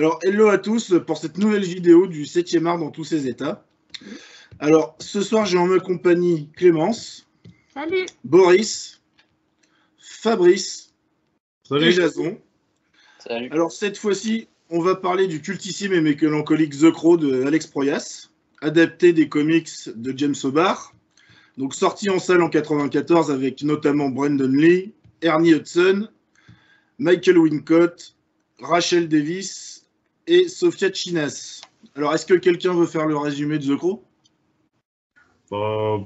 Alors, hello à tous pour cette nouvelle vidéo du 7e art dans tous ses états. Alors, ce soir, j'ai en ma compagnie Clémence, Salut. Boris, Fabrice et. Jason. Salut. Alors, cette fois-ci, on va parler du cultissime et mélancolique The Crow de Alex Proyas, adapté des comics de James O'Barr. Donc, sorti en salle en 94 avec notamment Brandon Lee, Ernie Hudson, Michael Wincott, Rachel Davis et Sofia Chinas. Alors, est-ce que quelqu'un veut faire le résumé de The Crow? Bah,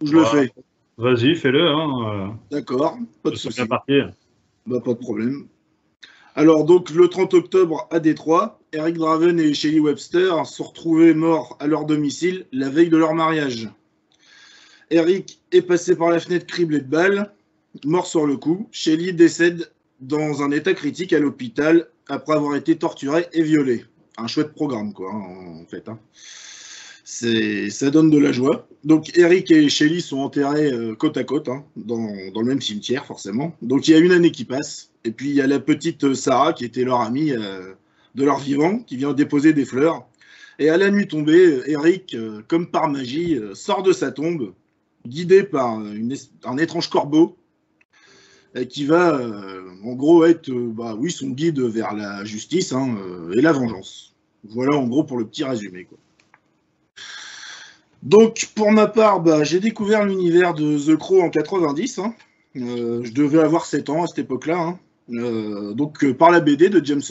Ou je le Ouais. fais Vas-y, fais-le. Hein. D'accord, pas de souci. Bah, pas de problème. Alors, donc, le 30 octobre à Détroit, Eric Draven et Shelley Webster sont retrouvés morts à leur domicile la veille de leur mariage. Eric est passé par la fenêtre criblé de balles, mort sur le coup. Shelley décède dans un état critique à l'hôpital après avoir été torturé et violé. Un chouette programme, quoi, hein, en fait. hein. Ça donne de la joie. Donc Eric et Shelly sont enterrés euh, côte à côte, hein, dans, le même cimetière forcément. Donc il y a une année qui passe, et puis il y a la petite euh, Sarah qui était leur amie euh, de leur vivant, qui vient déposer des fleurs. Et à la nuit tombée, Eric, comme par magie, sort de sa tombe, guidé par un étrange corbeau, qui va euh, en gros être, euh, bah son guide vers la justice hein, euh, et la vengeance. Voilà en gros pour le petit résumé. Donc, pour ma part, bah, j'ai découvert l'univers de The Crow en 90. hein. Euh, je devais avoir 7 ans à cette époque-là. hein. Euh, donc, euh, par la BD de James.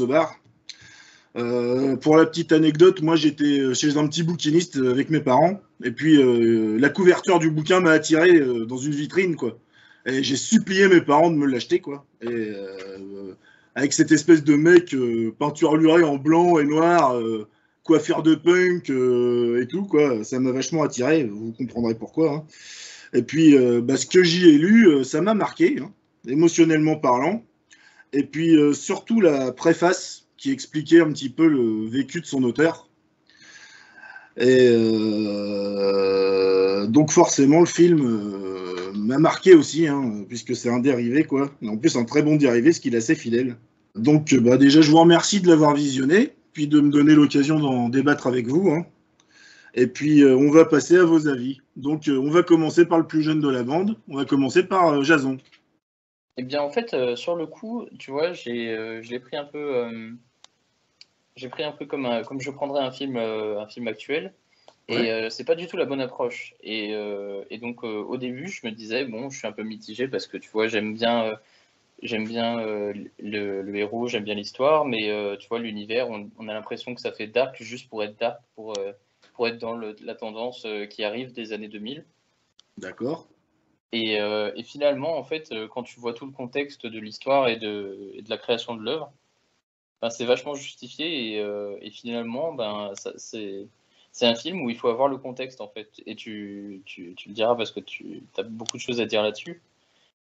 Euh, pour la petite anecdote, moi j'étais chez un petit bouquiniste avec mes parents. Et puis, euh, la couverture du bouquin m'a attiré euh, dans une vitrine. Et j'ai supplié mes parents de me l'acheter, quoi. Euh, avec cette espèce de mec euh, peinturluré en blanc et noir. euh, coiffure de punk et tout, quoi. Ça m'a vachement attiré, vous comprendrez pourquoi. hein. Et puis, bah, ce que j'y ai lu, ça m'a marqué, hein, émotionnellement parlant. Et puis, surtout la préface qui expliquait un petit peu le vécu de son auteur. Et euh, donc, forcément, le film euh, m'a marqué aussi, hein, puisque c'est un dérivé, quoi. En plus, un très bon dérivé, ce qu'il est assez fidèle. Donc, euh, bah, déjà, je vous remercie de l'avoir visionné puis de me donner l'occasion d'en débattre avec vous. hein. Et puis, on va passer à vos avis. Donc, on va commencer par le plus jeune de la bande. On va commencer par Jason. Eh bien, en fait, sur le coup, tu vois, j'ai, je l'ai pris un peu, j'ai pris un peu comme, un- comme je prendrais un film, euh, un film actuel. Ouais. Et euh, c'est pas du tout la bonne approche. Et, euh, et donc, euh, au début, je me disais, bon, je suis un peu mitigé parce que tu vois, j'aime bien, j'aime bien le, le héros, j'aime bien l'histoire, mais tu vois, l'univers, on, on a l'impression que ça fait dark juste pour être dark, pour, pour être dans le- la tendance qui arrive des années 2000. D'accord Et, et finalement, en fait, quand tu vois tout le contexte de l'histoire et de, et de la création de l'œuvre, ben, c'est vachement justifié et, euh, et finalement, ben, c'est un film où il faut avoir le contexte en fait. Et tu, tu, tu le diras parce que tu as beaucoup de choses à dire là-dessus.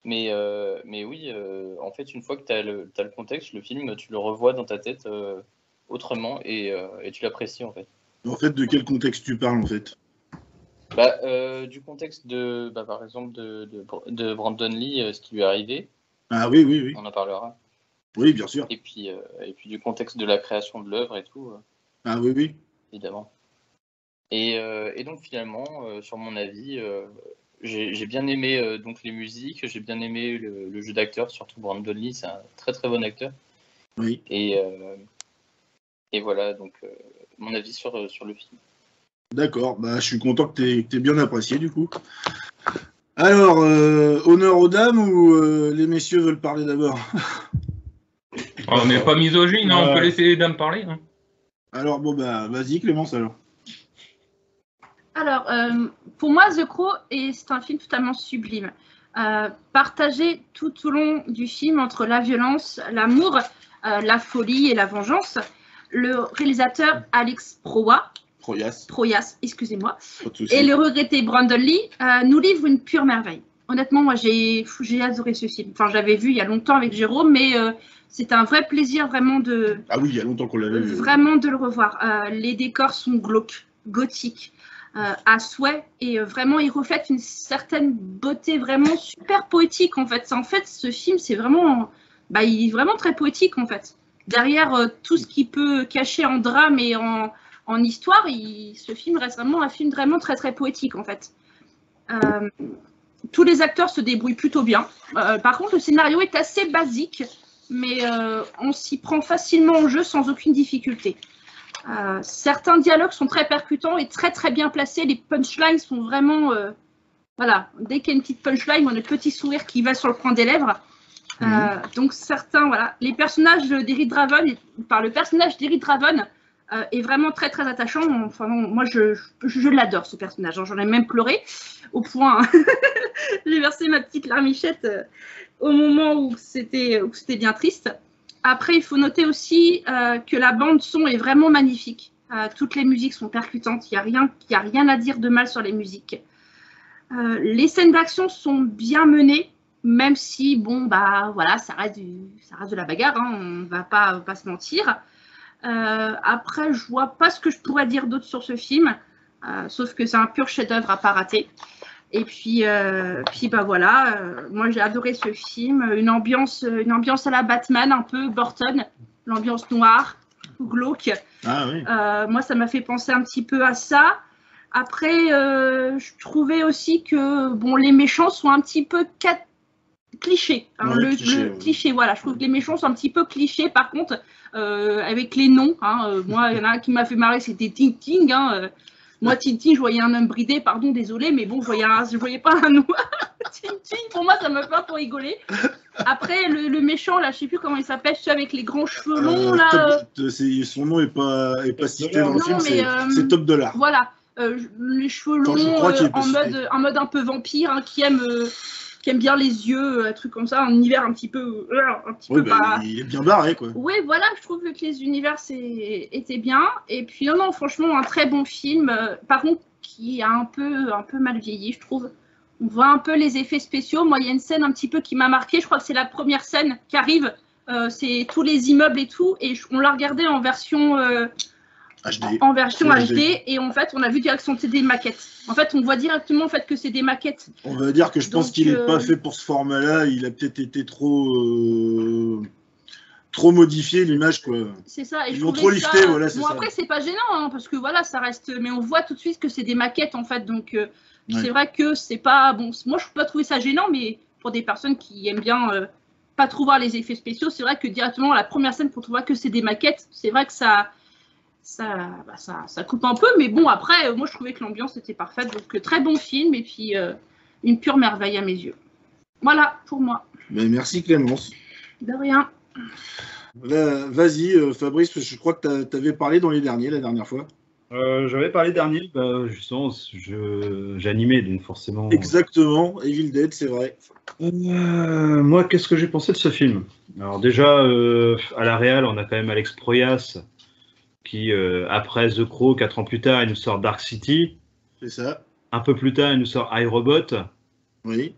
Mais, euh, mais oui, euh, en fait, une fois que tu as, le t'as le contexte, le film, tu le revois dans ta tête autrement et, et tu l'apprécies en fait. En fait, de quel contexte tu parles, en fait? Bah, euh, du contexte de, bah, par exemple, de, de, de Brandon Lee, euh, ce qui lui est arrivé, Ah oui, oui, oui. on en parlera. Oui, bien sûr. Et puis, euh, et puis du contexte de la création de l'œuvre et tout, euh, Ah oui, oui. évidemment. Et, euh, et donc finalement, sur mon avis, j'ai bien aimé donc les musiques, j'ai bien aimé le, le jeu d'acteur, surtout Brandon Lee, c'est un très très bon acteur. Oui. Et, et voilà, donc mon avis sur, sur le film. D'accord. Bah, je suis content que tu aies, bien apprécié, du coup. Alors, honneur aux dames ou les messieurs veulent parler d'abord? On n'est pas misogyne, hein, on peut laisser les dames parler. hein. Alors, bon, bah, vas-y, Clémence, alors. Alors, euh, pour moi, The Crow, est- c'est un film totalement sublime. Euh, partagé tout au long du film entre la violence, l'amour, euh, la folie et la vengeance. Le réalisateur Alex Proa, Proyas, Proyas, excusez-moi, et le regretté Brandon Lee euh, nous livrent une pure merveille. Honnêtement, moi, j'ai adoré ce film. Enfin, je l'avais vu il y a longtemps avec Jérôme, mais euh, c'est un vrai plaisir vraiment de, Ah oui, il y a longtemps qu'on l'avait vu. vraiment de le revoir. Euh, les décors sont glauques, gothiques, euh, à souhait, et euh, vraiment, ils reflètent une certaine beauté vraiment super poétique, en fait. En fait, ce film, c'est vraiment, bah, il est vraiment très poétique, en fait. derrière tout ce qui peut cacher en drame et en, en histoire, il- ce film reste vraiment un film vraiment très très poétique en fait. Tous les acteurs se débrouillent plutôt bien. Euh, par contre, le scénario est assez basique, mais euh, on s'y prend facilement au jeu sans aucune difficulté. Euh, certains dialogues sont très percutants et très très bien placés. Les punchlines sont vraiment, voilà, dès qu'il y a une petite punchline, on a le petit sourire qui va sur le coin des lèvres. Euh, donc certains, voilà, les personnages d'Eric Draven, par le personnage d'Eric Draven euh, est vraiment très très attachant. Enfin, moi je, je, je l'adore ce personnage. hein. J'en ai même pleuré au point. J'ai versé ma petite larmichette euh, au moment où c'était bien triste. Après, il faut noter aussi euh, que la bande son est vraiment magnifique. Euh, toutes les musiques sont percutantes. Il n'y a rien, à dire de mal sur les musiques. Les scènes d'action sont bien menées, même si bon bah voilà, ça reste de la bagarre. Hein, on va pas, va pas se mentir. Après, je vois pas ce que je pourrais dire d'autre sur ce film, sauf que c'est un pur chef-d'œuvre à pas rater. Et puis, euh, puis bah voilà, euh, moi j'ai adoré ce film, une ambiance, une ambiance à la Batman, un peu Burton, l'ambiance noire, glauque. Ah oui. Euh, moi, ça m'a fait penser un petit peu à ça. Après, euh, je trouvais aussi que bon, les méchants sont un petit peu cat- clichés. hein, Ouais, le cliché, le cliché, voilà. Je trouve que les méchants sont un petit peu clichés. Par contre, avec les noms, hein, moi, il y en a un qui m'a fait marrer, c'était Ting Ting. Hein, moi, Ting, je voyais un homme bridé, pardon, désolé, mais bon, je voyais, un- je voyais pas un noir. Ting, pour moi, ça me fait pas pour rigoler. Après, le, le méchant, là, je sais plus comment il s'appelle, celui avec les grands cheveux longs, Euh, là. euh, Top- son nom est pas, est pas cité dans le film, mais, c'est euh, c'est Top Dollar. Voilà, euh, les cheveux longs, euh, en, mode, en mode un peu vampire, hein, qui, aime, qui aime bien les yeux, euh, un truc comme ça, un univers un petit peu. euh, un petit peu bah, pas. il est bien barré, quoi. Oui, voilà, je trouve que les univers c'est- étaient bien. Et puis, non, non, franchement, un très bon film. euh, par contre, qui a un peu, un peu mal vieilli, je trouve. On voit un peu les effets spéciaux. Moi, il y a une scène un petit peu qui m'a marqué. Je crois que c'est la première scène qui arrive. Euh, c'est tous les immeubles et tout. Et on l'a regardé en version. euh, HD. en version HD. Et en fait on a vu directement que c'était des maquettes. En fait on voit directement en fait que c'est des maquettes. On va dire que je pense qu'il n'est euh, pas fait pour ce format-là. Il a peut-être été trop, euh, trop modifié l'image, quoi. C'est ça. Et Ils l'ont trop ça- lifté, voilà, c'est Bon ça. après c'est pas gênant hein, parce que voilà ça reste. Mais on voit tout de suite que c'est des maquettes en fait donc euh, Ouais. c'est vrai que c'est pas bon. Moi je peux pas trouver ça gênant mais pour des personnes qui aiment bien pas trop voir les effets spéciaux c'est vrai que directement la première scène on voit que c'est des maquettes c'est vrai que ça ça, bah, ça ça coupe un peu mais bon après euh, moi je trouvais que l'ambiance était parfaite donc euh, très bon film et puis euh, une pure merveille à mes yeux. Voilà pour moi. Mais merci Clémence. De rien. Vas-y, euh, Fabrice, parce que je crois que tu avais parlé dans les derniers la dernière fois. Euh, J'avais parlé dernier, bah, justement, j'animais, donc forcément. Exactement, Evil Dead, c'est vrai. Euh, moi, qu'est-ce que j'ai pensé de ce film? Alors déjà, euh, à la Real, on a quand même Alex Proyas, qui, euh, après The Crow, quatre ans plus tard, il nous sort Dark City. C'est ça. Un peu plus tard, il nous sort iRobot. Oui.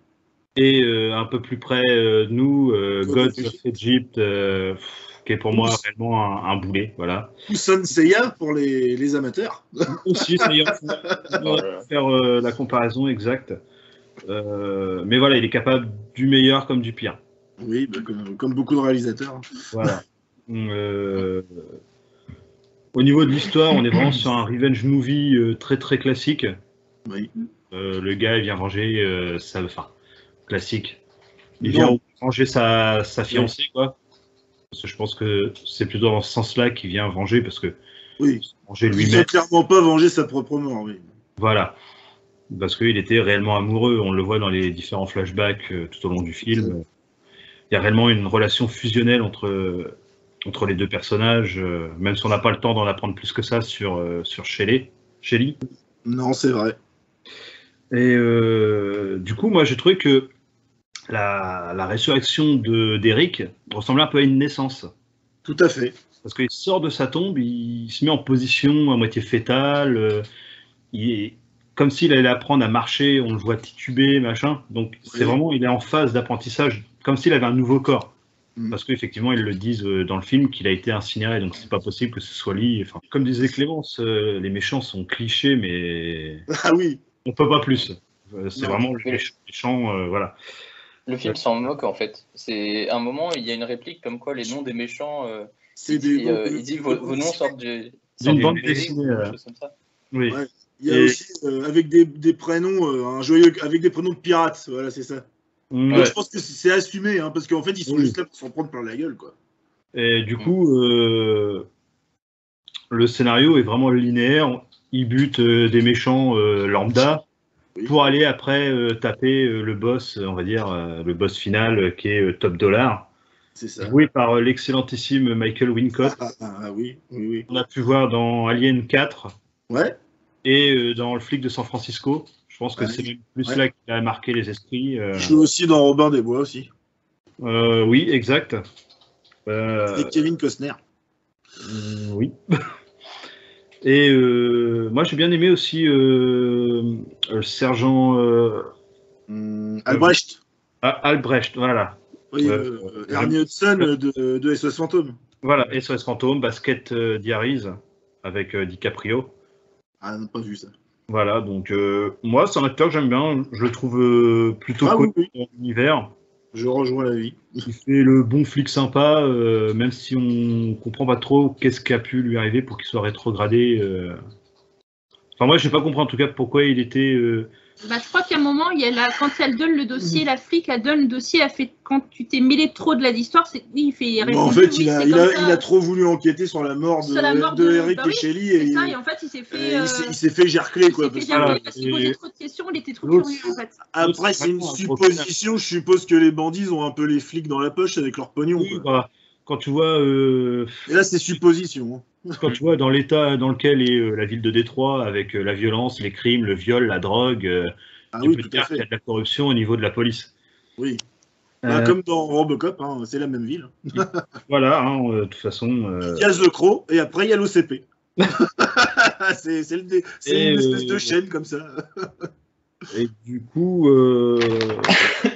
Et euh, un peu plus près euh, de nous, euh, God of Egypt, euh, pff, qui est pour moi réellement un, un boulet. Voilà. Ou Son Seiya pour les, les amateurs. Aussi, on va faire euh, la comparaison exacte. Euh, mais voilà, il est capable du meilleur comme du pire. Oui, bah, comme, comme beaucoup de réalisateurs. Voilà. Euh, au niveau de l'histoire, on est vraiment sur un revenge movie euh, très très classique. Oui. Euh, le gars, il vient venger euh, sa. Enfin, classique. Il Non. vient venger sa, sa fiancée, quoi. Parce que je pense que c'est plutôt dans ce sens-là qu'il vient venger, parce que Oui. venger Il ne lui-même. clairement pas venger sa propre mort, oui. Voilà. Parce qu'il était réellement amoureux. On le voit dans les différents flashbacks tout au long du film. Il y a réellement une relation fusionnelle entre, entre les deux personnages, euh, même si on n'a pas le temps d'en apprendre plus que ça sur, euh, sur Shelley. Shelley. Non, c'est vrai. Et euh, du coup, moi, j'ai trouvé que la, la résurrection de- d'Eric ressemblait un peu à une naissance. Tout à fait. Parce qu'il sort de sa tombe, il se met en position à moitié fétale, euh, il est comme s'il allait apprendre à marcher, on le voit tituber, machin. Donc c'est Oui. vraiment, il est en phase d'apprentissage, comme s'il avait un nouveau corps. Mm. Parce qu'effectivement, ils le disent euh, dans le film qu'il a été incinéré, donc c'est pas possible que ce soit lui. Enfin, comme disait Clémence, euh, les méchants sont clichés, mais Ah oui. on peut pas plus. Euh, c'est vraiment le méchant, méchant, euh, voilà. Le film s'en moque en fait. C'est un moment, il y a une réplique comme quoi les noms des méchants, euh, C'est Il dit, des- euh, il dit que vos, vos noms sortent du. D'une sortent bande dessinée, euh. Oui. Ouais. Il y a Et- aussi euh, avec des, des prénoms, euh, un joyeux, avec des prénoms de pirates. Voilà, c'est ça. Donc je pense que c'est assumé, hein, parce qu'en fait, ils sont Oui. juste là pour s'en prendre plein la gueule, quoi. Et du coup, euh, le scénario est vraiment linéaire. Il bute euh, des méchants euh, lambda Oui. pour aller après taper le boss, on va dire, le boss final qui est Top Dollar, C'est ça. joué par l'excellentissime Michael Wincott. Ah, ah, ah, oui, oui, oui. On a pu voir dans Alien 4 Ouais, et dans Le flic de San Francisco. Je pense que Ouais. c'est même plus Ouais. là qu'il a marqué les esprits. euh. je suis aussi dans Robin des Bois aussi. Euh, oui, exact. Euh, Avec Kevin Costner. Mm, Oui. Et euh, moi, j'ai bien aimé aussi euh, le sergent euh, Hum, Albrecht. Ah, Albrecht. Voilà. Oui, Euh, euh, Ernie Hudson de, de SOS Fantôme. Voilà. SOS Fantôme, Basket euh, Diaries avec euh, DiCaprio. Ah, on n'a pas vu ça. Voilà. Donc, euh, moi, c'est un acteur que j'aime bien. Je le trouve euh, plutôt Ah connu oui, dans l'univers. je rejoins la vie. Il fait le bon flic sympa, euh, même si on comprend pas trop qu'est-ce qui a pu lui arriver pour qu'il soit rétrogradé. euh. Enfin, moi, je n'ai pas compris en tout cas pourquoi il était. Bah, je crois qu'à un moment, il y a la- quand elle donne le dossier, la flic, elle donne le dossier, elle fait quand tu t'es mêlé trop de la l'histoire, c'est oui, il fait. il Bon, en fait, oui, il, a, c'est il, comme a, ça. il a trop voulu enquêter sur la mort de, Sur la mort de de- Eric bah et Shelley et, ça, et en fait, il s'est fait. euh, il s'est- fait gercler, il quoi. parce Voilà, parce qu'il posait trop de questions, il était trop curieux en fait. Après, c'est une supposition. Je suppose que les bandits ont un peu les flics dans la poche avec leur pognon. Oui, quoi. voilà. Quand tu vois, euh, Et là, c'est supposition. Hein. quand tu vois dans l'état dans lequel est euh, la ville de Détroit, avec euh, la violence, les crimes, le viol, la drogue, euh, Ah tu oui, peux tout dire qu'il y a de la corruption au niveau de la police. Oui. Bah, Euh, comme dans Robocop, hein, c'est la même ville. Voilà, hein, de toute façon. Il y a The Crow et après, il y a l'OCP. c'est le une espèce de chaîne comme ça. Et du coup, euh,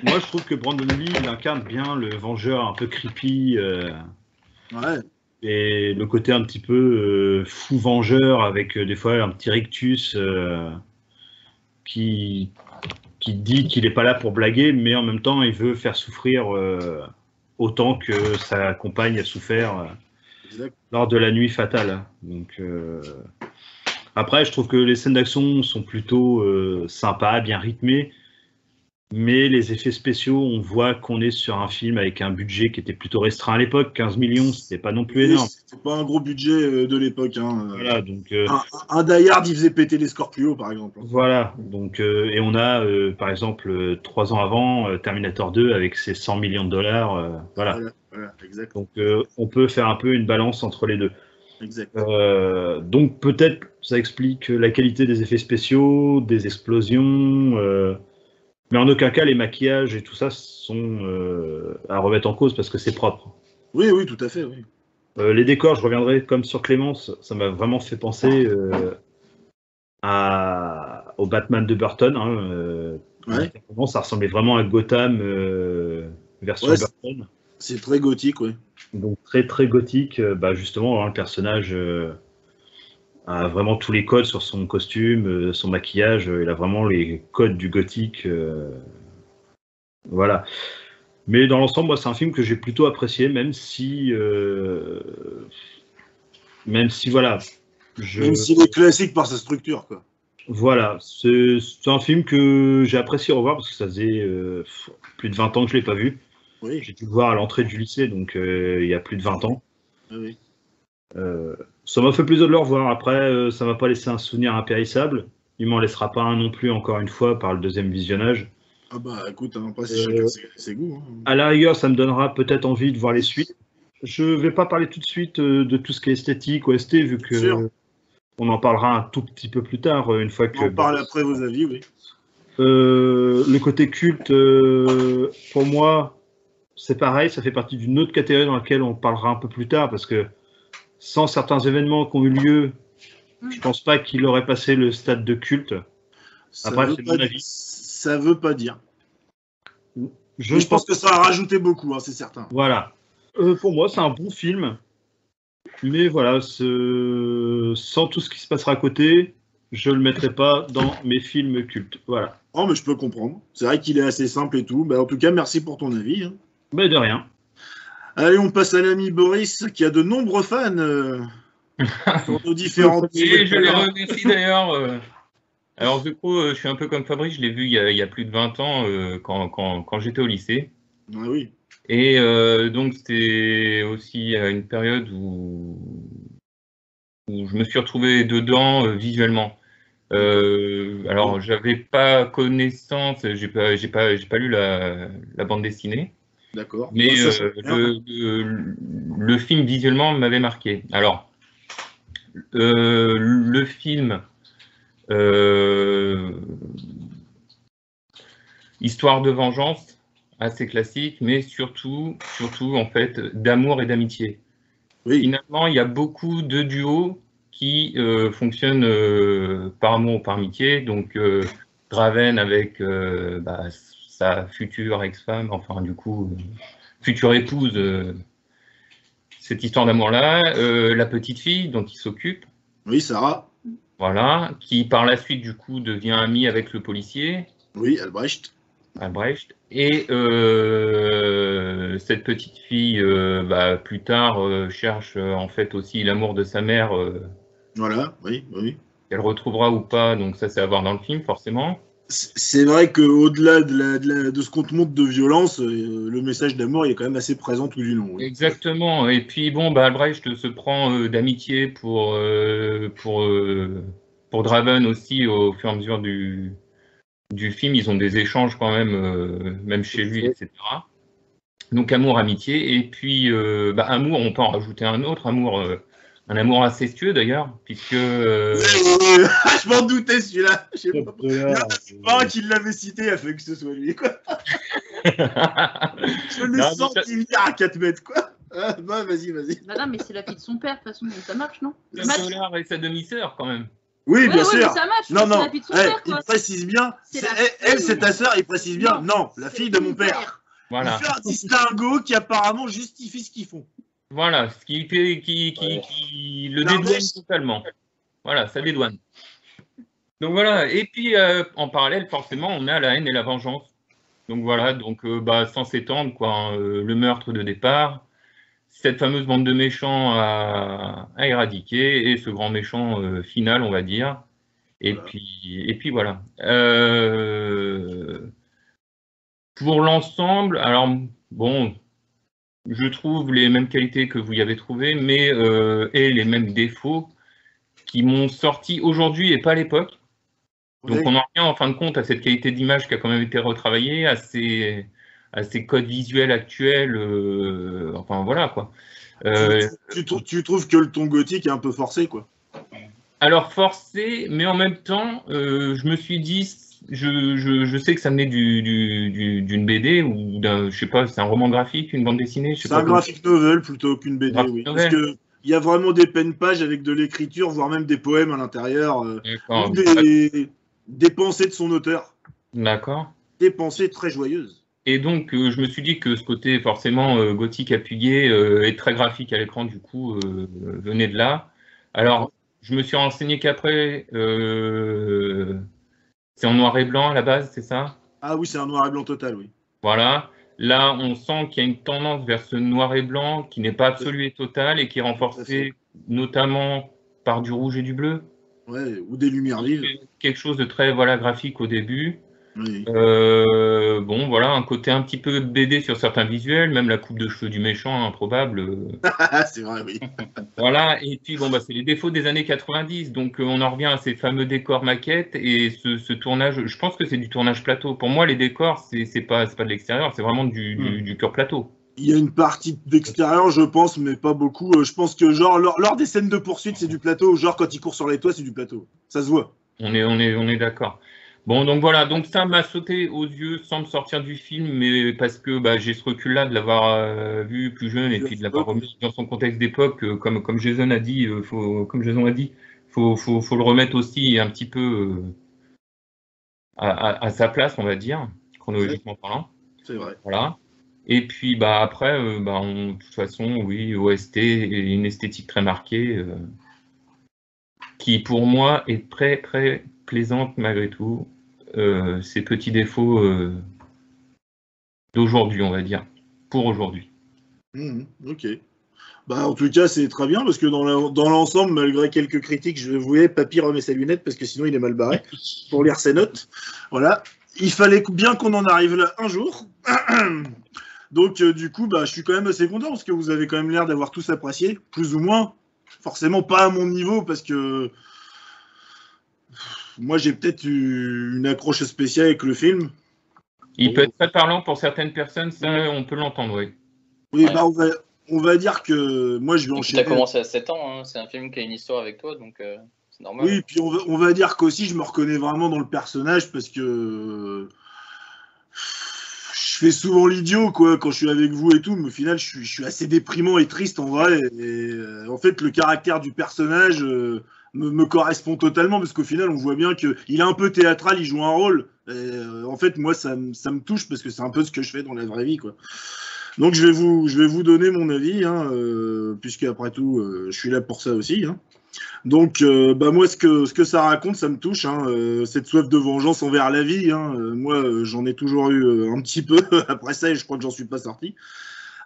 moi je trouve que Brandon Lee il incarne bien le vengeur un peu creepy euh, Ouais. Et le côté un petit peu euh, fou vengeur avec euh, des fois un petit rictus euh, qui, qui dit qu'il n'est pas là pour blaguer, mais en même temps il veut faire souffrir autant que sa compagne a souffert lors de la nuit fatale. Donc après, je trouve que les scènes d'action sont plutôt sympas, bien rythmées, mais les effets spéciaux, on voit qu'on est sur un film avec un budget qui était plutôt restreint à l'époque, 15 millions, c'était pas non plus énorme. C'était pas un gros budget euh, de l'époque. Hein. Voilà, donc euh, Un, un Die Hard, il faisait péter les Scorpios, par exemple. voilà, donc euh, et on a euh, par exemple euh, trois ans avant euh, Terminator 2 avec ses 100 millions de dollars, euh, voilà. Voilà, voilà, exact. Donc euh, on peut faire un peu une balance entre les deux. exact. Euh, donc peut-être ça explique la qualité des effets spéciaux, des explosions, euh, mais en aucun cas les maquillages et tout ça sont euh, à remettre en cause parce que c'est propre. Oui, oui, tout à fait. Oui. Euh, les décors, je reviendrai comme sur Clémence, ça m'a vraiment fait penser euh, à, au Batman de Burton. hein, Ouais. ça ressemblait vraiment à Gotham version Ouais, Burton. C'est très gothique, oui. Donc très très gothique, bah justement hein, le personnage a vraiment tous les codes sur son costume, euh, son maquillage, euh, il a vraiment les codes du gothique. euh, voilà. Mais dans l'ensemble, moi c'est un film que j'ai plutôt apprécié, même si euh, même si voilà. Je, Même s'il est classique par sa structure, quoi. Voilà, c'est un film que j'ai apprécié revoir parce que ça faisait euh, plus de 20 ans que je l'ai pas vu. Oui, J'ai dû le voir à l'entrée du lycée, donc euh, il y a plus de 20 ans. oui, oui. Euh, ça m'a fait plaisir de le revoir. Après, euh, ça m'a pas laissé un souvenir impérissable. Il m'en laissera pas un non plus, encore une fois, par le deuxième visionnage. Ah bah écoute, hein, après, c'est Euh, chacun ses, ses goûts. hein. À la rigueur, ça me donnera peut-être envie de voir les suites. Je vais pas parler tout de suite euh, de tout ce qui est esthétique ou ST, vu que on en parlera un tout petit peu plus tard, une fois que. On en parle après vos avis, oui. Euh, le côté culte, euh, pour moi, c'est pareil, ça fait partie d'une autre catégorie dans laquelle on parlera un peu plus tard, parce que sans certains événements qui ont eu lieu, je pense pas qu'il aurait passé le stade de culte. Ça Après, veut c'est pas mon dire- avis. Ça veut pas dire. Je, Mais je pense que ça a rajouté beaucoup, hein, c'est certain. Voilà. Euh, pour moi, c'est un bon film. Mais voilà, ce- sans tout ce qui se passera à côté, je le mettrai pas dans mes films cultes. Voilà. Oh, mais je peux comprendre. C'est vrai qu'il est assez simple et tout. Bah, en tout cas, merci pour ton avis. hein. Mais de rien. Allez, on passe à l'ami Boris qui a de nombreux fans euh, sur nos différentes. Et je les remercie d'ailleurs. euh. Alors, The Crow, euh, je suis un peu comme Fabrice, je l'ai vu il y, a, il y a plus de 20 ans euh, quand, quand- quand j'étais au lycée. Ah oui. Et donc, c'était aussi à une période où, où je me suis retrouvé dedans visuellement. Alors, j'avais pas connaissance, j'ai pas, pas, pas lu la, la bande dessinée. D'accord. Mais Bon, ça, euh, le, le- le film visuellement m'avait marqué. Alors, euh, le film, euh, histoire de vengeance, assez classique, mais surtout, surtout en fait, d'amour et d'amitié. Oui, Finalement, il y a beaucoup de duos qui euh, fonctionnent euh, par amour ou par amitié. Donc, euh, Draven avec bah, sa future ex-femme, enfin, du coup, euh, future épouse, euh, cette histoire d'amour-là. Euh, la petite fille dont il s'occupe, oui, Sarah. voilà, qui par la suite, du coup, devient amie avec le policier. Oui, Albrecht. Albrecht. Et euh, cette petite fille, euh, bah, plus tard, euh, cherche en fait aussi l'amour de sa mère, Voilà, oui, oui. qu'elle retrouvera ou pas, donc ça c'est à voir dans le film forcément. C'est vrai qu'au-delà de, ce qu'on te montre de violence, euh, le message d'amour est quand même assez présent tout du long. Exactement. Et puis bon, bah, Albrecht se prend euh, d'amitié pour, euh, pour, Draven aussi au fur et à mesure du, film. Ils ont des échanges quand même, même chez lui, etc. Donc amour, amitié. Et puis bah, amour, on peut en rajouter un autre, amour, un amour incestueux d'ailleurs, puisque euh, je m'en doutais celui-là. Je sais pas. Il y en a pas un qui l'avait cité a fait que ce soit lui. Quoi. Je Non, mais senti ça- venir à 4 mètres. Quoi. Ah, bah, vas-y, vas-y. Bah non, mais c'est la fille de son père, de toute façon, ça marche, non? Le Match. Solar et sa demi-sœur quand même. Oui, Ouais, bien ouais, sûr. mais ça match, Non, non, la fille de son Eh, père, il quoi. précise bien. C'est la elle, c'est ta sœur, il précise bien. Non, la c'est fille de mon père. père. Voilà. Il fait un distinguo qui apparemment justifie ce qu'ils font. Voilà, ce qui, qui, qui, qui le dédouane totalement. Voilà, ça dédouane. Donc voilà, et puis euh, en parallèle, forcément, on a la haine et la vengeance. Donc voilà, donc euh, bah, sans s'étendre, quoi, hein, euh, le meurtre de départ, cette fameuse bande de méchants à, à éradiquer et ce grand méchant final, on va dire. Et Voilà. puis, et puis voilà. Pour l'ensemble, alors bon, je trouve les mêmes qualités que vous y avez trouvées, mais euh, et les mêmes défauts qui m'ont sorti aujourd'hui et pas à l'époque. Donc on en revient en fin de compte à cette qualité d'image qui a quand même été retravaillée, à ces, à ces codes visuels actuels, euh, enfin voilà quoi. Euh, tu, tu trou- tu trouves que le ton gothique est un peu forcé, quoi. alors forcé, mais en même temps, euh, je me suis dit, je, je, je sais que ça venait du, du- du- d'une BD ou d'un, je sais pas, c'est un roman graphique, une bande dessinée, C'est un graphic novel plutôt qu'une BD, Graphic oui. novel. Parce que il y a vraiment des peines pages avec de l'écriture, voire même des poèmes à l'intérieur, euh, ou des, des pensées de son auteur. D'accord. Des pensées très joyeuses. Et donc, euh, je me suis dit que ce côté forcément euh, gothique appuyé et très graphique à l'écran, du coup, venait de là. Alors, je me suis renseigné qu'après, c'est en noir et blanc à la base, c'est ça? Ah oui, c'est un noir et blanc total, oui. Voilà. Là, on sent qu'il y a une tendance vers ce noir et blanc qui n'est pas absolu et total et qui est renforcé notamment par du rouge et du bleu. Ouais, ou des lumières vives. Quelque chose de très voilà, graphique au début. Oui. Euh, bon, voilà, un côté un petit peu BD sur certains visuels, même la coupe de cheveux du méchant, improbable. c'est vrai, oui. voilà, et puis bon, bah, c'est les défauts des années 90, donc euh, on en revient à ces fameux décors maquettes et ce, ce tournage, je pense que c'est du tournage plateau. Pour moi, les décors, c'est pas, pas de l'extérieur, c'est vraiment du, du, du pur plateau. Il y a une partie d'extérieur, je pense, mais pas beaucoup. Euh, Je pense que genre lors, lors des scènes de poursuite, c'est du plateau. Genre quand il court sur les toits, c'est du plateau. Ça se voit. On est, on est, on est d'accord. Bon, donc voilà, donc ça m'a sauté aux yeux sans me sortir du film, mais parce que bah, j'ai ce recul-là de l'avoir euh, vu plus jeune et puis de l'avoir remis dans son contexte d'époque, euh, comme, comme Jason a dit, euh, faut, comme Jason a dit, faut, faut, faut le remettre aussi un petit peu euh, à, à- à sa place, on va dire, chronologiquement parlant. C'est vrai. Voilà. Et puis bah après, euh, bah, on- de toute façon, oui, OST une esthétique très marquée, euh, qui pour moi est très très plaisante malgré tout. Euh, ces petits défauts euh, d'aujourd'hui, on va dire, pour aujourd'hui. Mhm, ok. Bah, en tout cas, c'est très bien parce que dans l'ensemble, malgré quelques critiques, je voyais Papy remet ses lunettes parce que sinon il est mal barré pour lire ses notes. Voilà. Il fallait bien qu'on en arrive là un jour. Donc, euh, du coup, bah, je suis quand même assez content parce que vous avez quand même l'air d'avoir tous apprécié, plus ou moins. Forcément pas à mon niveau parce que moi j'ai peut-être eu une accroche spéciale avec le film. Il peut être très parlant pour certaines personnes, ça, on peut l'entendre, oui. Oui, Ouais. bah, on va, on va dire que moi je vais enchaîner. t'as commencé à 7 ans, hein, c'est un film qui a une histoire avec toi, donc euh, c'est normal. Oui, puis on va, on va dire qu'aussi je me reconnais vraiment dans le personnage parce que je fais souvent l'idiot quoi quand je suis avec vous et tout, mais au final je suis, je suis assez déprimant et triste en vrai. Et, euh, en fait, le caractère du personnage euh, me, correspond totalement parce qu'au final on voit bien que il est un peu théâtral, il joue un rôle. Euh, en fait, moi ça, me- touche parce que c'est un peu ce que je fais dans la vraie vie. Donc je vais vous, donner mon avis, hein, euh, puisque après tout, euh, je suis là pour ça aussi. hein. Donc, bah moi, ce que, ça raconte, ça me touche. hein, cette soif de vengeance envers la vie. moi, j'en ai toujours eu un petit peu. Après ça, et je crois que j'en suis pas sorti.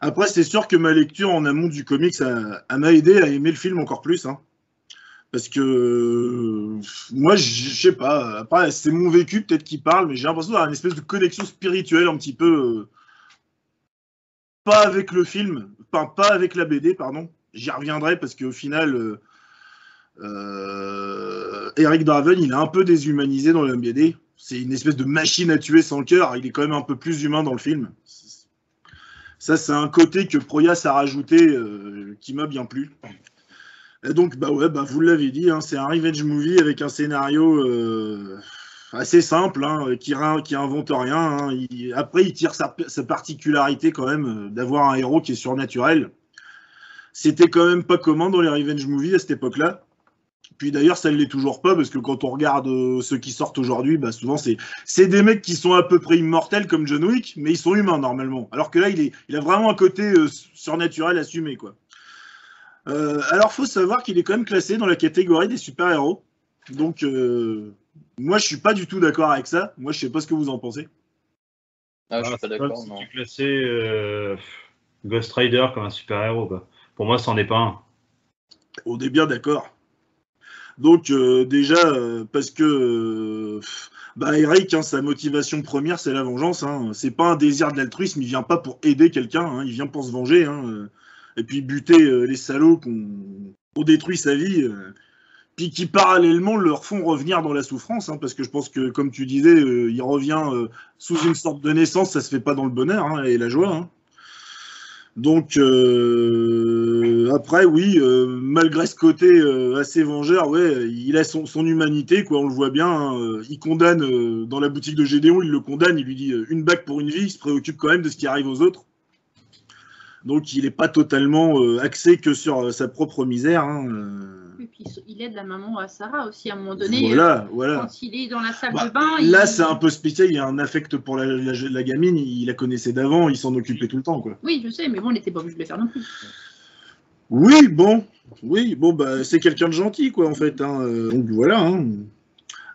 Après, c'est sûr que ma lecture en amont du comics, m'a aidé à aimer le film encore plus. Parce que euh, moi, je sais pas. Après, c'est mon vécu peut-être qui parle, mais j'ai l'impression d'avoir une espèce de connexion spirituelle un petit peu. euh, pas avec le film, pas, pas avec la BD, pardon. J'y reviendrai parce qu'au final, euh, Eric Draven, il est un peu déshumanisé dans la BD. C'est une espèce de machine à tuer sans cœur. Il est quand même un peu plus humain dans le film. Ça, c'est un côté que Proyas a rajouté qui m'a bien plu. Donc, bah ouais, bah vous l'avez dit, hein, c'est un revenge movie avec un scénario euh, assez simple, hein, qui, qui invente rien. hein. Après, il tire sa, particularité quand même euh, d'avoir un héros qui est surnaturel. C'était quand même pas commun dans les revenge movies à cette époque-là. Puis d'ailleurs, ça ne l'est toujours pas, parce que quand on regarde euh, ceux qui sortent aujourd'hui, bah, souvent c'est des mecs qui sont à peu près immortels comme John Wick, mais ils sont humains normalement. Alors que là, il, est, il a vraiment un côté surnaturel assumé. Quoi. Euh, alors, faut savoir qu'il est quand même classé dans la catégorie des super-héros. Donc, euh, moi, je suis pas du tout d'accord avec ça. Moi, je sais pas ce que vous en pensez. Ah, je suis Ah, pas d'accord, si tu classais euh, Ghost Rider comme un super-héros. Pour moi, c'en est pas un. On est bien d'accord. Donc euh, déjà euh, parce que euh, bah Eric, hein, sa motivation première c'est la vengeance. Hein. C'est pas un désir de l'altruisme. Il vient pas pour aider quelqu'un. hein. Il vient pour se venger. hein, euh, Et puis buter euh, les salauds qu'on ont détruit sa vie. euh, puis qui parallèlement leur font revenir dans la souffrance, hein, parce que je pense que, comme tu disais, euh, il revient sous une sorte de naissance, ça se fait pas dans le bonheur hein, et la joie. hein. Donc après, oui, malgré ce côté assez vengeur, ouais, il a son, son humanité, quoi. On le voit bien. il condamne dans la boutique de Gédéon, il le condamne, il lui dit une bague pour une vie. Il se préoccupe quand même de ce qui arrive aux autres. Donc il n'est pas totalement euh, axé que sur euh, sa propre misère. hein, euh. Et puis il aide la maman à Sarah aussi à un moment donné. voilà, voilà. Quand il est dans la salle Bah, de bain. Là, il- c'est un peu spécial. Il y a un affect pour la, la- la gamine. Il la connaissait d'avant. Il s'en occupait tout le temps, quoi. Oui, je sais, mais bon, il n'était pas obligé de le faire non plus. Oui, bon, oui, bon, bah, c'est quelqu'un de gentil, quoi, en fait. hein, Donc voilà. hein.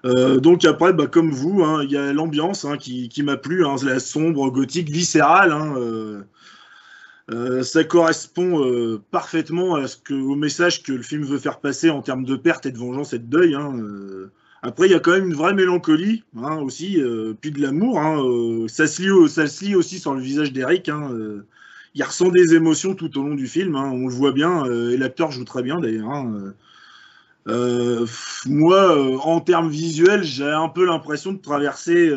Euh, donc après, bah, comme vous, hein, il y a l'ambiance hein, qui, qui m'a plu, hein, la sombre, gothique, viscérale. euh, euh, ça correspond euh, parfaitement au message que le film veut faire passer en termes de perte et de vengeance et de deuil. hein, euh. Après, il y a quand même une vraie mélancolie hein, aussi, puis de l'amour. hein, ça, se lit aussi sur le visage d'Eric. il ressent des émotions tout au long du film, on le voit bien, et l'acteur joue très bien d'ailleurs. moi, en termes visuels, j'ai un peu l'impression de traverser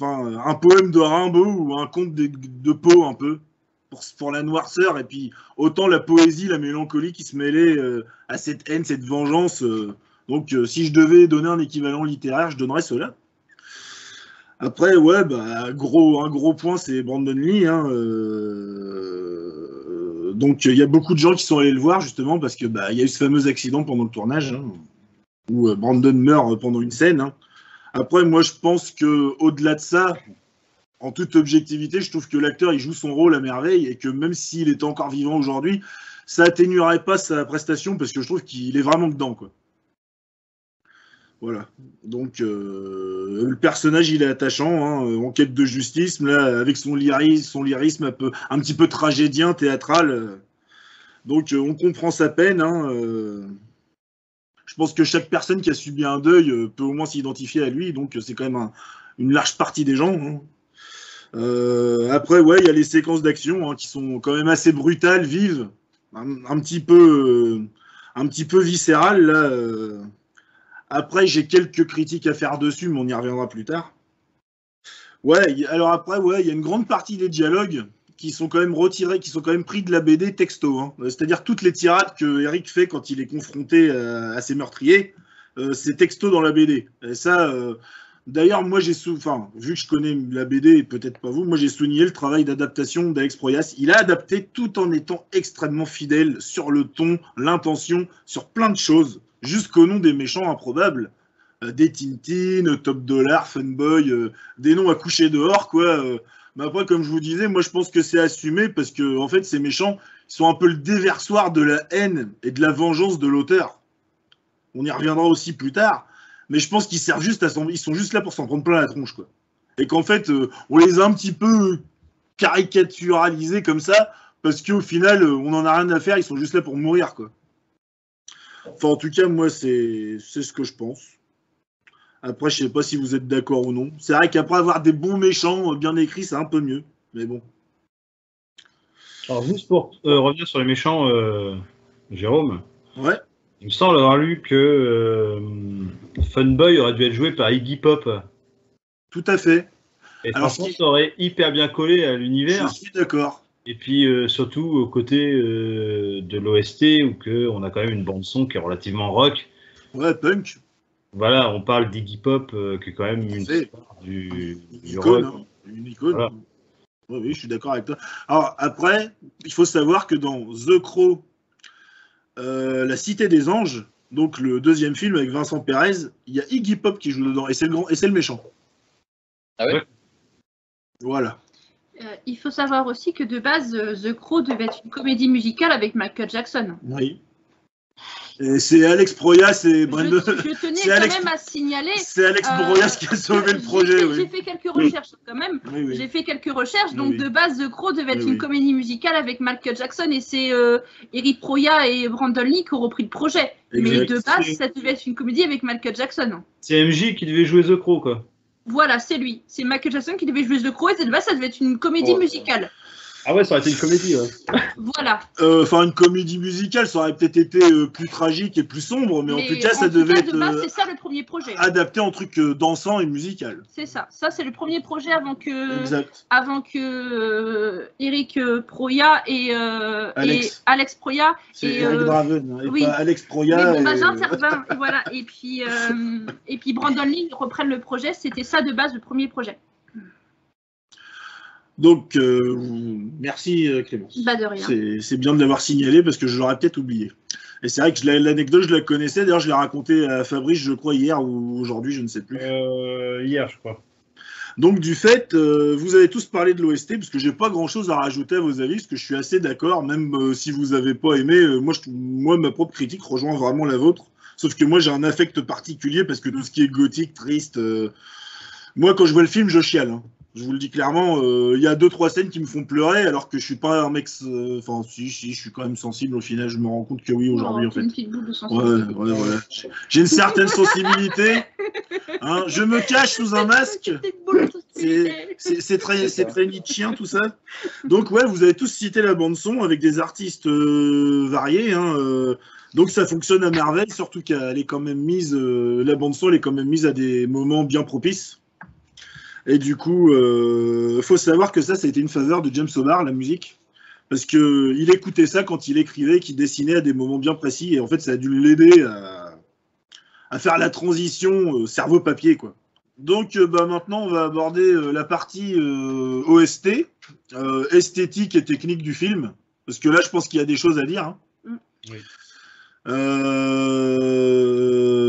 un poème de Rimbaud ou un conte de, de un peu, pour, pour la noirceur, et puis autant la poésie, la mélancolie qui se mêlait euh, à cette haine, cette vengeance. euh. donc, euh, si je devais donner un équivalent littéraire, je donnerais cela. Après, ouais, bah, gros, un gros point, c'est Brandon Lee. hein, donc, il y a beaucoup de gens qui sont allés le voir, justement, parce que bah, il y a eu ce fameux accident pendant le tournage, hein, où Brandon meurt pendant une scène. hein. Après, moi, je pense que au-delà de ça, en toute objectivité, je trouve que l'acteur, il joue son rôle à merveille, et que même s'il était encore vivant aujourd'hui, ça atténuerait pas sa prestation, parce que je trouve qu'il est vraiment dedans, quoi. Voilà. Donc euh, le personnage il est attachant, hein, en quête de justice, là avec son lyrisme, son un, peu, un petit peu tragédien, théâtral. Donc on comprend sa peine. Hein, je pense que chaque personne qui a subi un deuil peut au moins s'identifier à lui, donc c'est quand même un, une large partie des gens. Hein. Euh, après, ouais, il y a les séquences d'action hein, qui sont quand même assez brutales, vives, un, petit peu, euh, un petit peu viscérales. Là. Euh. Après, j'ai quelques critiques à faire dessus, mais on y reviendra plus tard. Ouais, alors après, ouais, il y a une grande partie des dialogues qui sont quand même retirés, qui sont quand même pris de la BD texto. Hein. C'est-à-dire toutes les tirades que Eric fait quand il est confronté à, ses meurtriers, c'est texto dans la BD. Et ça, D'ailleurs, moi, j'ai enfin, vu que je connais la BD, peut-être pas vous, moi, j'ai souligné le travail d'adaptation d'Alex Proyas. Il a adapté tout en étant extrêmement fidèle sur le ton, l'intention, sur plein de choses, jusqu'au nom des méchants improbables. Euh, des Tintin, Top Dollar, Funboy, euh, des noms à coucher dehors, quoi. Euh. mais après, comme je vous disais, moi, je pense que c'est assumé parce que, en fait, ces méchants sont un peu le déversoir de la haine et de la vengeance de l'auteur. On y reviendra aussi plus tard mais je pense qu'ils servent juste à ils sont juste là pour s'en prendre plein la tronche, quoi. Et qu'en fait, euh, on les a un petit peu caricaturalisés comme ça, parce qu'au final, euh, on n'en a rien à faire, ils sont juste là pour mourir, quoi. Enfin, en tout cas, moi, c'est ce que je pense. Après, je sais pas si vous êtes d'accord ou non. C'est vrai qu'après avoir des bons méchants euh, bien écrits, c'est un peu mieux. Mais bon. Alors, juste pour revenir sur les méchants, Jérôme. Ouais. Il me semble avoir lu que euh, Funboy aurait dû être joué par Iggy Pop. Tout à fait. Et Alors, franchement, ça aurait hyper bien collé à l'univers. Je suis d'accord. Et puis euh, surtout au côté euh, de l'OST où que on a quand même une bande son qui est relativement rock. Ouais, punk. Voilà, on parle d'Iggy Pop qui est quand même une du, une rock. Hein. Une icône. Oui, oui, je suis d'accord avec toi. Alors après, il faut savoir que dans The Crow euh, La Cité des Anges, donc le deuxième film avec Vincent Perez, il y a Iggy Pop qui joue dedans et c'est le grand et c'est le méchant. Ah ouais. Voilà. Euh, il faut savoir aussi que de base, euh, The Crow devait être une comédie musicale avec Michael Jackson. Oui c'est Alex Proyas et Brandon. Je, je tenais quand même à signaler. C'est Alex euh, Proyas qui a sauvé le projet. J'ai fait quelques recherches quand même. J'ai fait quelques recherches. Donc de base, The Crow devait être une comédie musicale avec Michael Jackson et c'est euh, Eric Proya et Brandon Lee qui ont repris le projet. Mais de base, ça devait être une comédie avec Michael Jackson. C'est MJ qui devait jouer The Crow, quoi. Voilà, c'est lui. C'est Michael Jackson qui devait jouer The Crow et de base, ça devait être une comédie oh. musicale. Ah ouais, ça aurait été une comédie. Voilà. Euh, enfin, une comédie musicale, ça aurait peut-être été euh, plus tragique et plus sombre, mais, en tout cas, ça devait être. Euh, c'est ça le premier projet. Adapté en truc dansant et musical. C'est ça. Ça, c'est le premier projet avant que. Avant que Eric Proya et, Alex. et Alex Proya. C'est Eric Draven, hein, et oui. pas Alex Proya. Mais bon, bah, j'interviens. et voilà. Et puis, et puis Brandon Lee reprennent le projet. C'était ça de base, le premier projet. Donc, euh, merci euh, Clémence. Bah de rien. C'est bien de l'avoir signalé parce que je l'aurais peut-être oublié. Et c'est vrai que l'anecdote, je la connaissais. D'ailleurs, je l'ai raconté à Fabrice, je crois, hier ou aujourd'hui, je ne sais plus. Euh, hier, je crois. Donc, du fait, vous avez tous parlé de l'OST, parce que j'ai pas grand-chose à rajouter à vos avis, parce que je suis assez d'accord, même si vous n'avez pas aimé. moi, je, moi, ma propre critique rejoint vraiment la vôtre. Sauf que moi, j'ai un affect particulier, parce que tout ce qui est gothique, triste... moi, quand je vois le film, je chiale. Hein. Je vous le dis clairement, euh, il y a deux trois scènes qui me font pleurer, alors que je suis pas un mec. Euh, enfin, si, si, je suis quand même sensible. Au final, je me rends compte que oui aujourd'hui, en fait. J'ai une certaine sensibilité. Hein. je me cache sous un masque. C'est très, c'est très Nietzscheen tout ça. Donc ouais, vous avez tous cité la bande son avec des artistes euh, variés. Hein, donc ça fonctionne à merveille, surtout qu'elle est quand même mise, la bande son, elle est quand même mise à des moments bien propices. Et du coup, il euh, faut savoir que ça, ça a été une faveur de James Omar, la musique. Parce qu'il écoutait ça quand il écrivait, qu'il dessinait à des moments bien précis. Et en fait, ça a dû l'aider à, faire la transition euh, cerveau-papier. quoi. Donc euh, bah, maintenant, on va aborder la partie OST, esthétique et technique du film. Parce que là, je pense qu'il y a des choses à dire. Hein. Mm. Oui. Euh,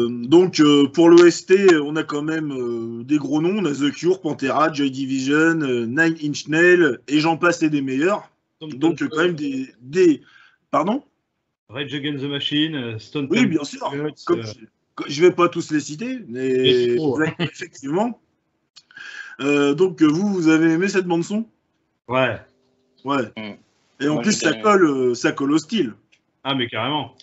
donc euh, pour l'OST, on a quand même euh, des gros noms. On a The Cure, Pantera, Joy Division, Nine Inch Nails et j'en passe et des meilleurs. Donc, quand même des, des... Pardon? Rage Against the Machine, Stone Oui, bien sûr. Je vais pas tous les citer, mais hein. effectivement. Euh, donc, vous, vous avez aimé cette bande-son? Ouais. Ouais. Mm. Et en Moi, plus, ça colle, euh, ça colle au style. Ah, mais carrément.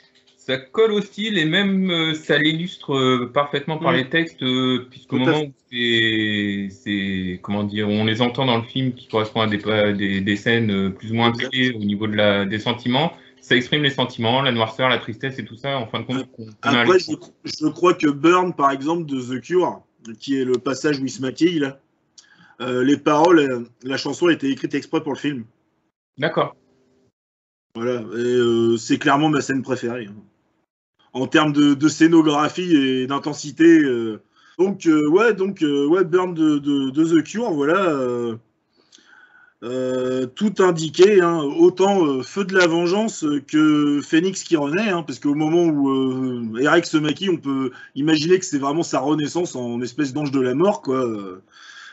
Ça colle au style et même euh, ça l'illustre euh, parfaitement par les textes, euh, puisqu'au moment où c'est, comment dire, on les entend dans le film qui correspond à des, pa- des, des scènes plus ou moins clés au niveau de la, des sentiments, ça exprime les sentiments, la noirceur, la tristesse et tout ça. En fin de compte, Après, je, je crois que Burn, par exemple, de The Cure, qui est le passage où il se maquille, là, euh, les paroles, euh, la chanson a été écrite exprès pour le film. D'accord. Voilà, euh, c'est clairement ma scène préférée. En termes de, scénographie et d'intensité. euh. Donc, euh, ouais, donc, euh, ouais, Burn de, The Cure, voilà. tout indiqué, hein, autant Feu de la Vengeance que Phoenix qui renaît, hein, parce qu'au moment où Eric se maquille, on peut imaginer que c'est vraiment sa renaissance en espèce d'ange de la mort, quoi.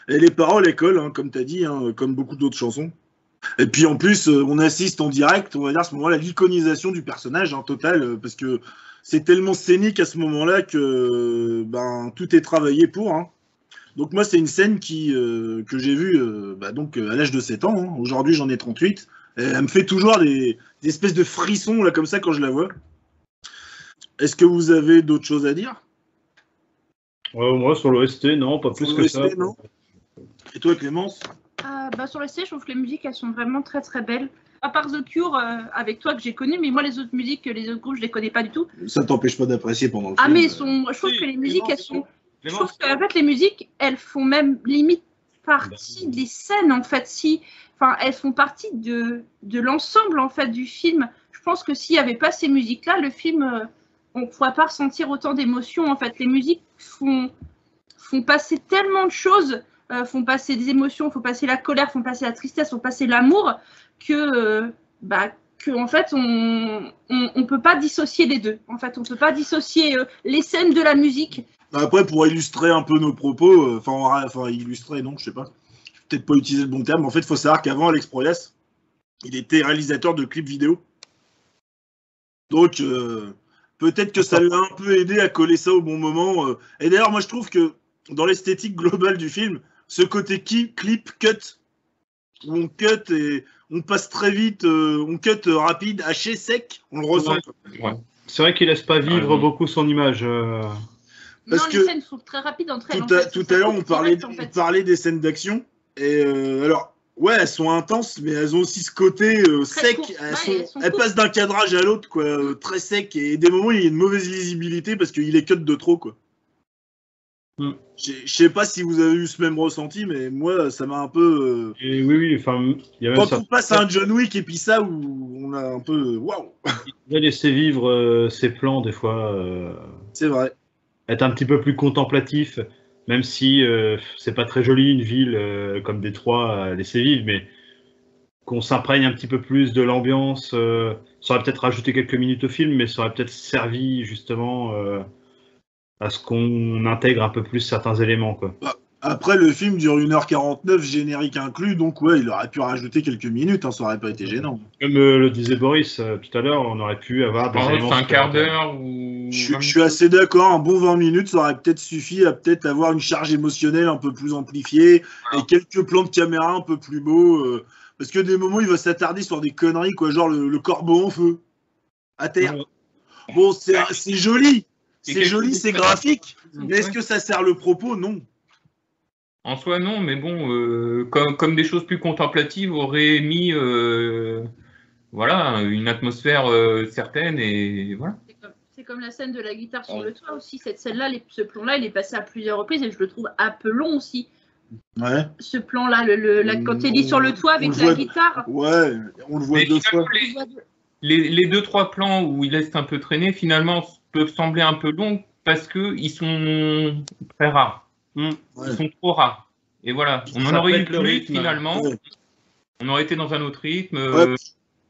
Et les paroles, elles collent, hein, comme tu as dit, comme beaucoup d'autres chansons. Et puis en plus, on assiste en direct, on va dire à ce moment-là, l'iconisation du personnage total, parce que c'est tellement scénique à ce moment-là que ben, tout est travaillé pour. hein. Donc moi, c'est une scène qui, euh, que j'ai vue euh, bah, donc, euh, à l'âge de 7 ans. hein. Aujourd'hui, j'en ai 38. Et elle me fait toujours des, des espèces de frissons là, comme ça quand je la vois. Est-ce que vous avez d'autres choses à dire? Ouais, moi, sur l'OST, non, pas plus Sur que l'OST, ça. non? Et toi, Clémence? Euh, bah, sur le C, je trouve que les musiques, elles sont vraiment très très belles. À part The Cure, euh, avec toi que j'ai connu, mais moi les autres musiques, les autres groupes, je les connais pas du tout. Ça t'empêche pas d'apprécier pendant le Ah film. mais sont, je trouve Si, que les musiques, elles sont, je trouve que en fait les musiques, elles font même limite partie des scènes en fait. Si, enfin, elles font partie de de l'ensemble en fait du film. Je pense que s'il y avait pas ces musiques-là, le film, euh, on pourrait pas ressentir autant d'émotions en fait. Les musiques font font passer tellement de choses, euh, font passer des émotions, font passer la colère, font passer la tristesse, font passer l'amour, que euh, bah que en fait on, on peut pas dissocier les deux. En fait, on peut pas dissocier euh, les scènes de la musique. Après, pour illustrer un peu nos propos, euh, enfin, illustrer, non, je sais pas. Peut-être pas utiliser le bon terme. mais En fait, il faut savoir qu'avant, Alex Proyas, il était réalisateur de clips vidéo. Donc, peut-être que ça l'a un peu aidé à coller ça au bon moment. Et d'ailleurs, moi, je trouve que dans l'esthétique globale du film, ce côté qui, clip, cut, où on cut et on passe très vite, euh, on cut euh, rapide, haché, sec, on le ressent. Ouais. C'est vrai qu'il laisse pas vivre Ouais. beaucoup son image. euh. Parce non, que les scènes sont très rapides entre elles. Tout en à, fait. tout Ça à l'heure, on parlait, direct, en on fait. parlait des scènes d'action. Et euh, alors, ouais, elles sont intenses, mais elles ont aussi ce côté euh, sec. Elles, Ouais, sont- elles sont elles courtes. passent d'un cadrage à l'autre, quoi, euh, très sec. Et des moments, il y a une mauvaise lisibilité parce qu'il est cut de trop, quoi. Hmm. Je sais pas si vous avez eu ce même ressenti, mais moi, ça m'a un peu. Et oui, oui, enfin, il y a euh, même Quand ça. on passe à un John Wick et puis ça, où on a un peu. euh, Waouh! Il a laissé vivre euh, ses plans, des fois, euh, C'est vrai. être un petit peu plus contemplatif, même si euh, c'est pas très joli une ville euh, comme Détroit à laisser vivre, mais qu'on s'imprègne un petit peu plus de l'ambiance. euh, ça aurait peut-être rajouté quelques minutes au film, mais ça aurait peut-être servi justement euh, à ce qu'on intègre un peu plus certains éléments. Quoi. Après, le film dure 1h49, générique inclus, donc ouais, il aurait pu rajouter quelques minutes, hein, ça aurait pas été gênant. Comme euh, le disait Boris euh, tout à l'heure, on aurait pu avoir des éléments un quart d'heure ou. Je, suis- je suis assez d'accord, un bon 20 minutes, ça aurait peut-être suffi à peut-être avoir une charge émotionnelle un peu plus amplifiée Voilà. et quelques plans de caméra un peu plus beaux. euh, parce que des moments, il va s'attarder sur des conneries, quoi, genre le, le corbeau en feu, à terre. Ouais. Bon, c'est joli, c'est joli, c'est graphique, mais est-ce que ça sert le propos? Non. En soi, non, mais bon, euh, comme, comme des choses plus contemplatives auraient mis euh, voilà, une atmosphère euh, certaine et voilà. C'est comme- la scène de la guitare sur Ouais. le toit aussi. Cette scène-là, ce plan-là, il est passé à plusieurs reprises et je le trouve un peu long aussi. Ouais, Ce plan-là, le, le- la- quand il est sur le toit avec le la voit- guitare. ouais, on le voit Mais deux fois. les, les, les deux, trois plans où il laisse un peu traîner, finalement, peuvent sembler un peu longs parce qu'ils sont très rares. Ouais. Ils sont trop rares. Et voilà, on en aurait eu plus rythme. finalement. Ouais. On aurait été dans un autre rythme. Ouais. euh,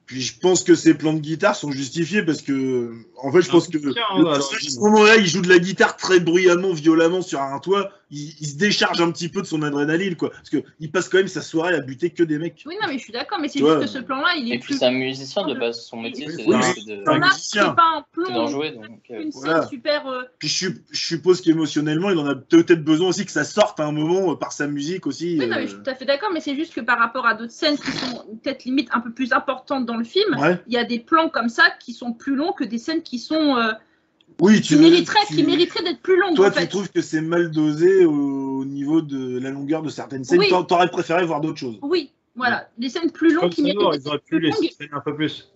Puis je pense que ces plans de guitare sont justifiés parce que, en fait, je Ah, pense que tiens, le personnage, à ce moment-là, il joue de la guitare très bruyamment, violemment sur un toit. Il, il se décharge un petit peu de son adrénaline, quoi. Parce que il passe quand même sa soirée à buter que des mecs. Oui, non, mais je suis d'accord, mais c'est juste que ce plan-là, il est Et puis plus. c'est un musicien de base, son métier Oui, c'est oui, c'est de, un musicien. c'est pas un d'en plan, jouer. Donc, euh, une scène Voilà. super. euh, Puis je, sup- je suppose qu'émotionnellement, il en a peut-être besoin aussi que ça sorte à un moment euh, par sa musique aussi. Oui, non, mais je euh, suis tout à fait d'accord, mais c'est juste que par rapport à d'autres scènes qui sont peut-être limite un peu plus importantes dans le film, Ouais. il y a des plans comme ça qui sont plus longs que des scènes qui sont Oui, qui tu tu- qui mériteraient d'être plus longues. Toi, en tu trouves que c'est mal dosé au, au niveau de la longueur de certaines scènes. Oui. T'aurais préféré voir d'autres choses. Oui, voilà, des scènes plus longues Comme qui sa mort, méritent ils auraient pu plus les un peu plus.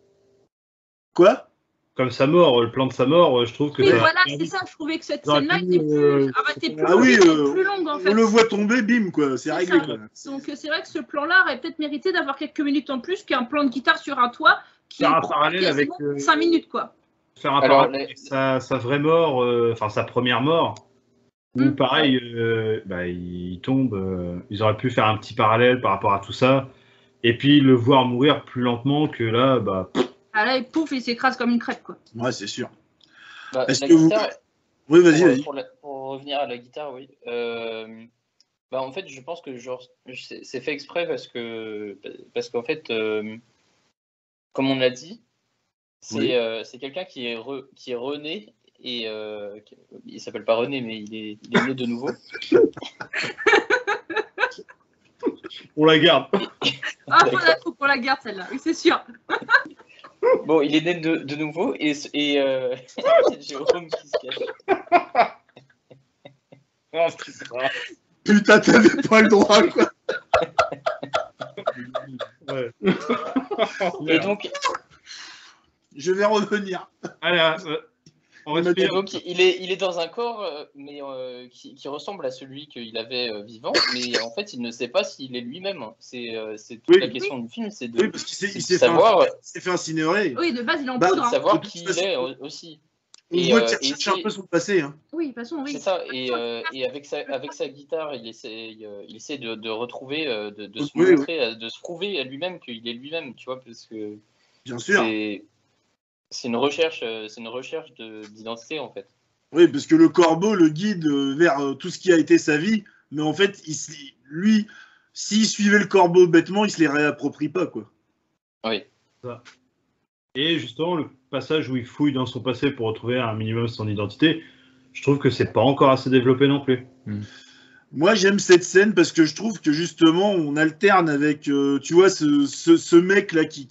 Quoi? Comme sa mort, le plan de sa mort, je trouve que Oui, voilà, c'est ça. Je trouvais que cette scène-là était plus, euh, plus, Ah longue, oui, euh, plus longue en fait. On le voit tomber, bim, quoi. C'est réglé. quoi. Donc c'est vrai que ce plan-là aurait peut-être mérité d'avoir quelques minutes en plus qu'un plan de guitare sur un toit qui Faire un parallèle avec, quasiment euh, 5 minutes quoi. Faire un Alors, parallèle les- avec sa, sa vraie mort, euh, enfin sa première mort, où Mm. pareil, euh, bah, il tombe. euh, ils auraient pu faire un petit parallèle par rapport à tout ça, et puis le voir mourir plus lentement que là, bah, pff, Ah là, il pouf, il s'écrase comme une crêpe quoi. Ouais, c'est sûr. bah, Est-ce que vous- Oui, vas-y, pour, vas-y. pour revenir à la guitare, oui. Euh, bah, en fait, je pense que genre, c'est c'est fait exprès parce que parce qu'en fait, euh, comme on l'a dit, c'est Oui. euh, c'est quelqu'un qui est re- qui est rené et euh, qui- il s'appelle pas René, mais il est, il est né de nouveau. on la garde. Ah, faut, la, qu'on la garde celle-là, oui c'est sûr. Bon, il est né de, de nouveau et, et euh, Jérôme qui se cache. Oh, putain. Putain, t'avais pas le droit, quoi. Ouais. Et donc, Je vais revenir. Allez, euh, on respire. donc, il est, il est dans un corps euh, mais, euh, qui, qui ressemble à celui qu'il avait euh, vivant, mais en fait, il ne sait pas s'il est lui-même. C'est euh, toute Oui. la question du film, c'est de, Oui, parce qu'il s'est fait, fait incinérer. Oui, de base il est en Bah, poudre. de hein. savoir qui il est au- aussi. On Et, voit qu'il et recherche un peu son passé. Hein. Oui, de toute façon, oui. C'est ça, et, euh, et avec, sa, avec sa guitare, il essaie, euh, il essaie de, de retrouver, de, de se montrer, de se prouver à lui-même qu'il est lui-même, tu vois, parce que Bien sûr. C'est une recherche, euh, c'est une recherche de- d'identité en fait. Oui, parce que le corbeau le guide euh, vers euh, tout ce qui a été sa vie, mais en fait, il se- lui, s'il suivait le corbeau bêtement, il se les réapproprie pas, quoi. Oui. Et justement, le passage où il fouille dans son passé pour retrouver un minimum son identité, je trouve que c'est pas encore assez développé non plus. Moi, j'aime cette scène parce que je trouve que justement, on alterne avec, euh, tu vois, ce, mec-là qui,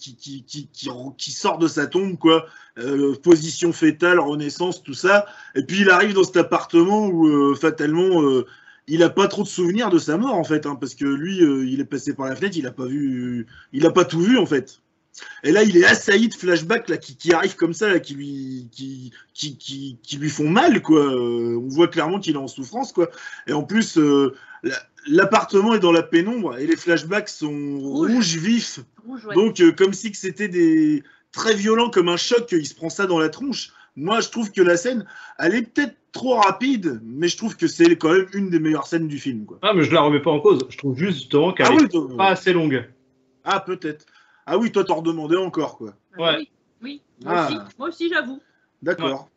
sort de sa tombe, quoi, euh, position fétale, renaissance, tout ça. Et puis, il arrive dans cet appartement où, euh, fatalement, il a pas trop de souvenirs de sa mort, en fait, hein, parce que lui, il est passé par la fenêtre, il a pas vu, il a pas tout vu, en fait. Et là, il est assailli de flashbacks là, qui, qui arrivent comme ça, là, qui, lui, qui, qui, qui, qui lui font mal. Quoi. Euh, on voit clairement qu'il est en souffrance. Quoi. Et en plus, euh, la- l'appartement est dans la pénombre et les flashbacks sont Rouge. rouges vifs. Rouge, ouais. Donc, euh, comme si que c'était des très violent comme un choc, il se prend ça dans la tronche. Moi, je trouve que la scène, elle est peut-être trop rapide, mais je trouve que c'est quand même une des meilleures scènes du film. Quoi. Ah, mais je la remets pas en cause. Je trouve juste justement qu'elle Ah est oui, pas assez longue. ah, peut-être. Ah oui, toi, t'en redemandais encore, quoi. Ouais. Oui, oui. Moi Ah. aussi, moi aussi j'avoue. D'accord.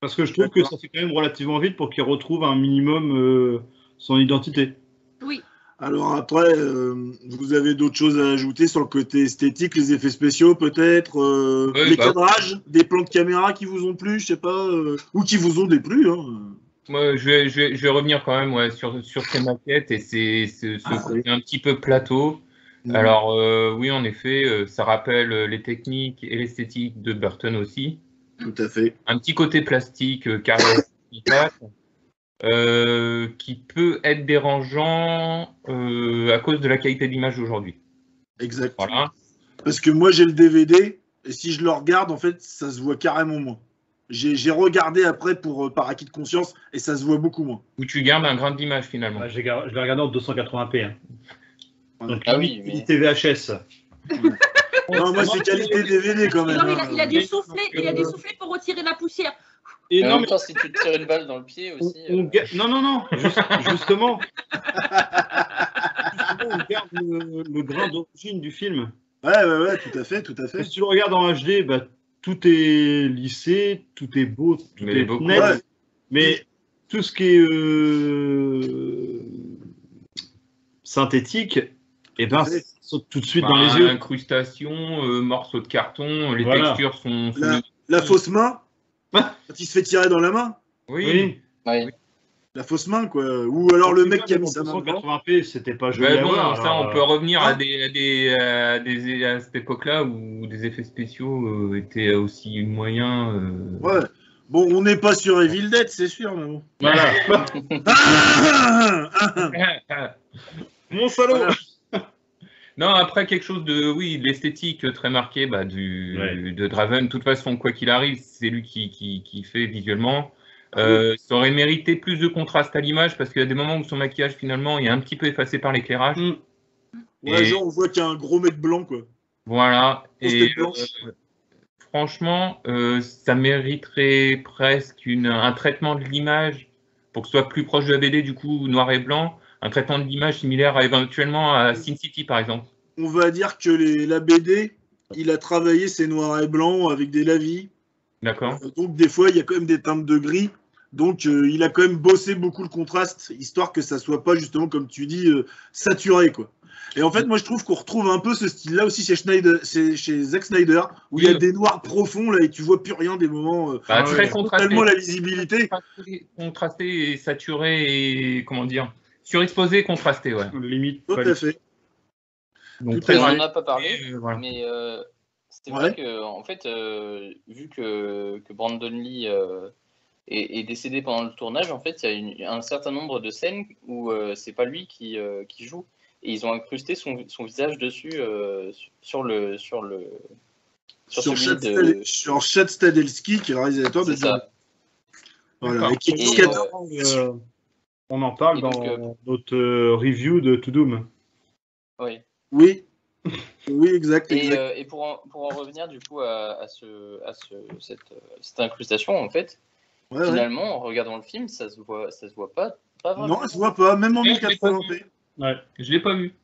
Parce que je trouve que ça fait quand même relativement vite pour qu'il retrouve un minimum euh, son identité. Oui. Alors après, euh, vous avez d'autres choses à ajouter sur le côté esthétique, les effets spéciaux peut-être, euh, Oui, les bah. cadrages, des plans de caméra qui vous ont plu, je sais pas, euh, ou qui vous ont déplu. Hein. Moi, je vais, je vais, je vais revenir quand même ouais, sur, sur ces maquettes et c'est ce, ce Ah, côté un petit peu plateau. Alors euh, oui, en effet, euh, ça rappelle euh, les techniques et l'esthétique de Burton aussi. Tout à fait. Un petit côté plastique euh, carré qui peut être dérangeant euh, à cause de la qualité d'image d'aujourd'hui. Exact. Voilà. Parce que moi j'ai le DVD et si je le regarde, en fait, ça se voit carrément moins. J'ai j'ai regardé après pour euh, par acquis de conscience et ça se voit beaucoup moins. Où tu gardes un grain d'image finalement. Gar- je l'ai regardé en 280p. hein. Donc, Ah oui, mais- VHS. Non, moi c'est qualité DVD quand même. Non, il, a, hein. il a dû souffler, il a dû souffler pour retirer la poussière. Et Et en non, même mais temps, si tu te tires une balle dans le pied on, aussi. on euh, ga- non, non, non, juste- justement. Justement, on garde le, le grain d'origine du film. Ouais, ouais, ouais, tout à fait, tout à fait. Si tu le regardes en HD, bah, tout est lissé, tout est beau, tout Mais est beaucoup, net. ouais. Mais tout ce qui est euh, synthétique, eh ben, ça saute tout de suite dans Bah, les yeux. Incrustation, euh, morceaux de carton, les Voilà. textures sont. sont- La, la fausse main, Ouais. quand il se fait tirer dans la main, Oui. La fausse main, quoi. Ou alors le mec qui a mis sa main En dedans. 180p, c'était pas joli Mais à bon, voir, ça, alors, on peut euh, revenir hein à, des, à, des, à, des- à cette époque-là où des effets spéciaux euh, étaient aussi moyens. euh, Ouais. Bon, on n'est pas sur Evil Dead, c'est sûr, mais bon. Voilà. Mon salaud Voilà. Non, après quelque chose de, oui, de l'esthétique très marqué bah, du, Ouais. de Draven. De toute façon, quoi qu'il arrive, c'est lui qui, qui, qui fait visuellement. Euh, ça aurait mérité plus de contraste à l'image parce qu'il y a des moments où son maquillage finalement est un petit peu effacé par l'éclairage. Mm. Ouais, Et- genre, on voit qu'il y a un gros mec blanc, quoi. Voilà. Et euh, franchement, euh, ça mériterait presque une, un traitement de l'image pour que ce soit plus proche de la BD, du coup, noir et blanc. Un traitement de l'image similaire à, éventuellement à Sin City, par exemple. On va dire que les, la BD, il a travaillé ses noirs et blancs avec des lavis. D'accord Euh, Donc, des fois, il y a quand même des teintes de gris. Donc, euh, il a quand même bossé beaucoup le contraste, histoire que ça soit pas, justement, comme tu dis, euh, saturé, quoi. Et en fait, moi, je trouve qu'on retrouve un peu ce style-là aussi chez, Schneider, c'est chez Zack Snyder, où il y a des noirs profonds, là, et tu vois plus rien des moments. euh, Bah, Très contrasté. tellement la. Contrasté- Contrasté et saturé et, comment dire, surexposé et contrasté, ouais. Limite. Tout à fait. Donc, Tout très à on n'en a pas parlé, Et, euh, voilà. mais euh, c'est Ouais. vrai que, en fait, euh, vu que, que Brandon Lee euh, est, est décédé pendant le tournage, en fait, il y a une- un certain nombre de scènes où euh, c'est pas lui qui, euh, qui joue. Et ils ont incrusté son, son visage dessus euh, sur le. Sur le sur Chad de- Stade- sur Chad Stahelski, qui est le réalisateur de. Voilà, et qui Et, on en parle Et dans donc, notre euh, review de To Doom. Oui. Oui. Oui, exact. Et, euh, et pour, en, pour en revenir du coup à, à, ce, à ce, cette, euh, cette incrustation, en fait, Ouais, ouais. finalement, en regardant le film, ça se voit, ça se voit pas, pas vraiment. Non, ça se voit pas, même en Ouais, je l'ai pas 1080p. Ouais. Je l'ai pas vu.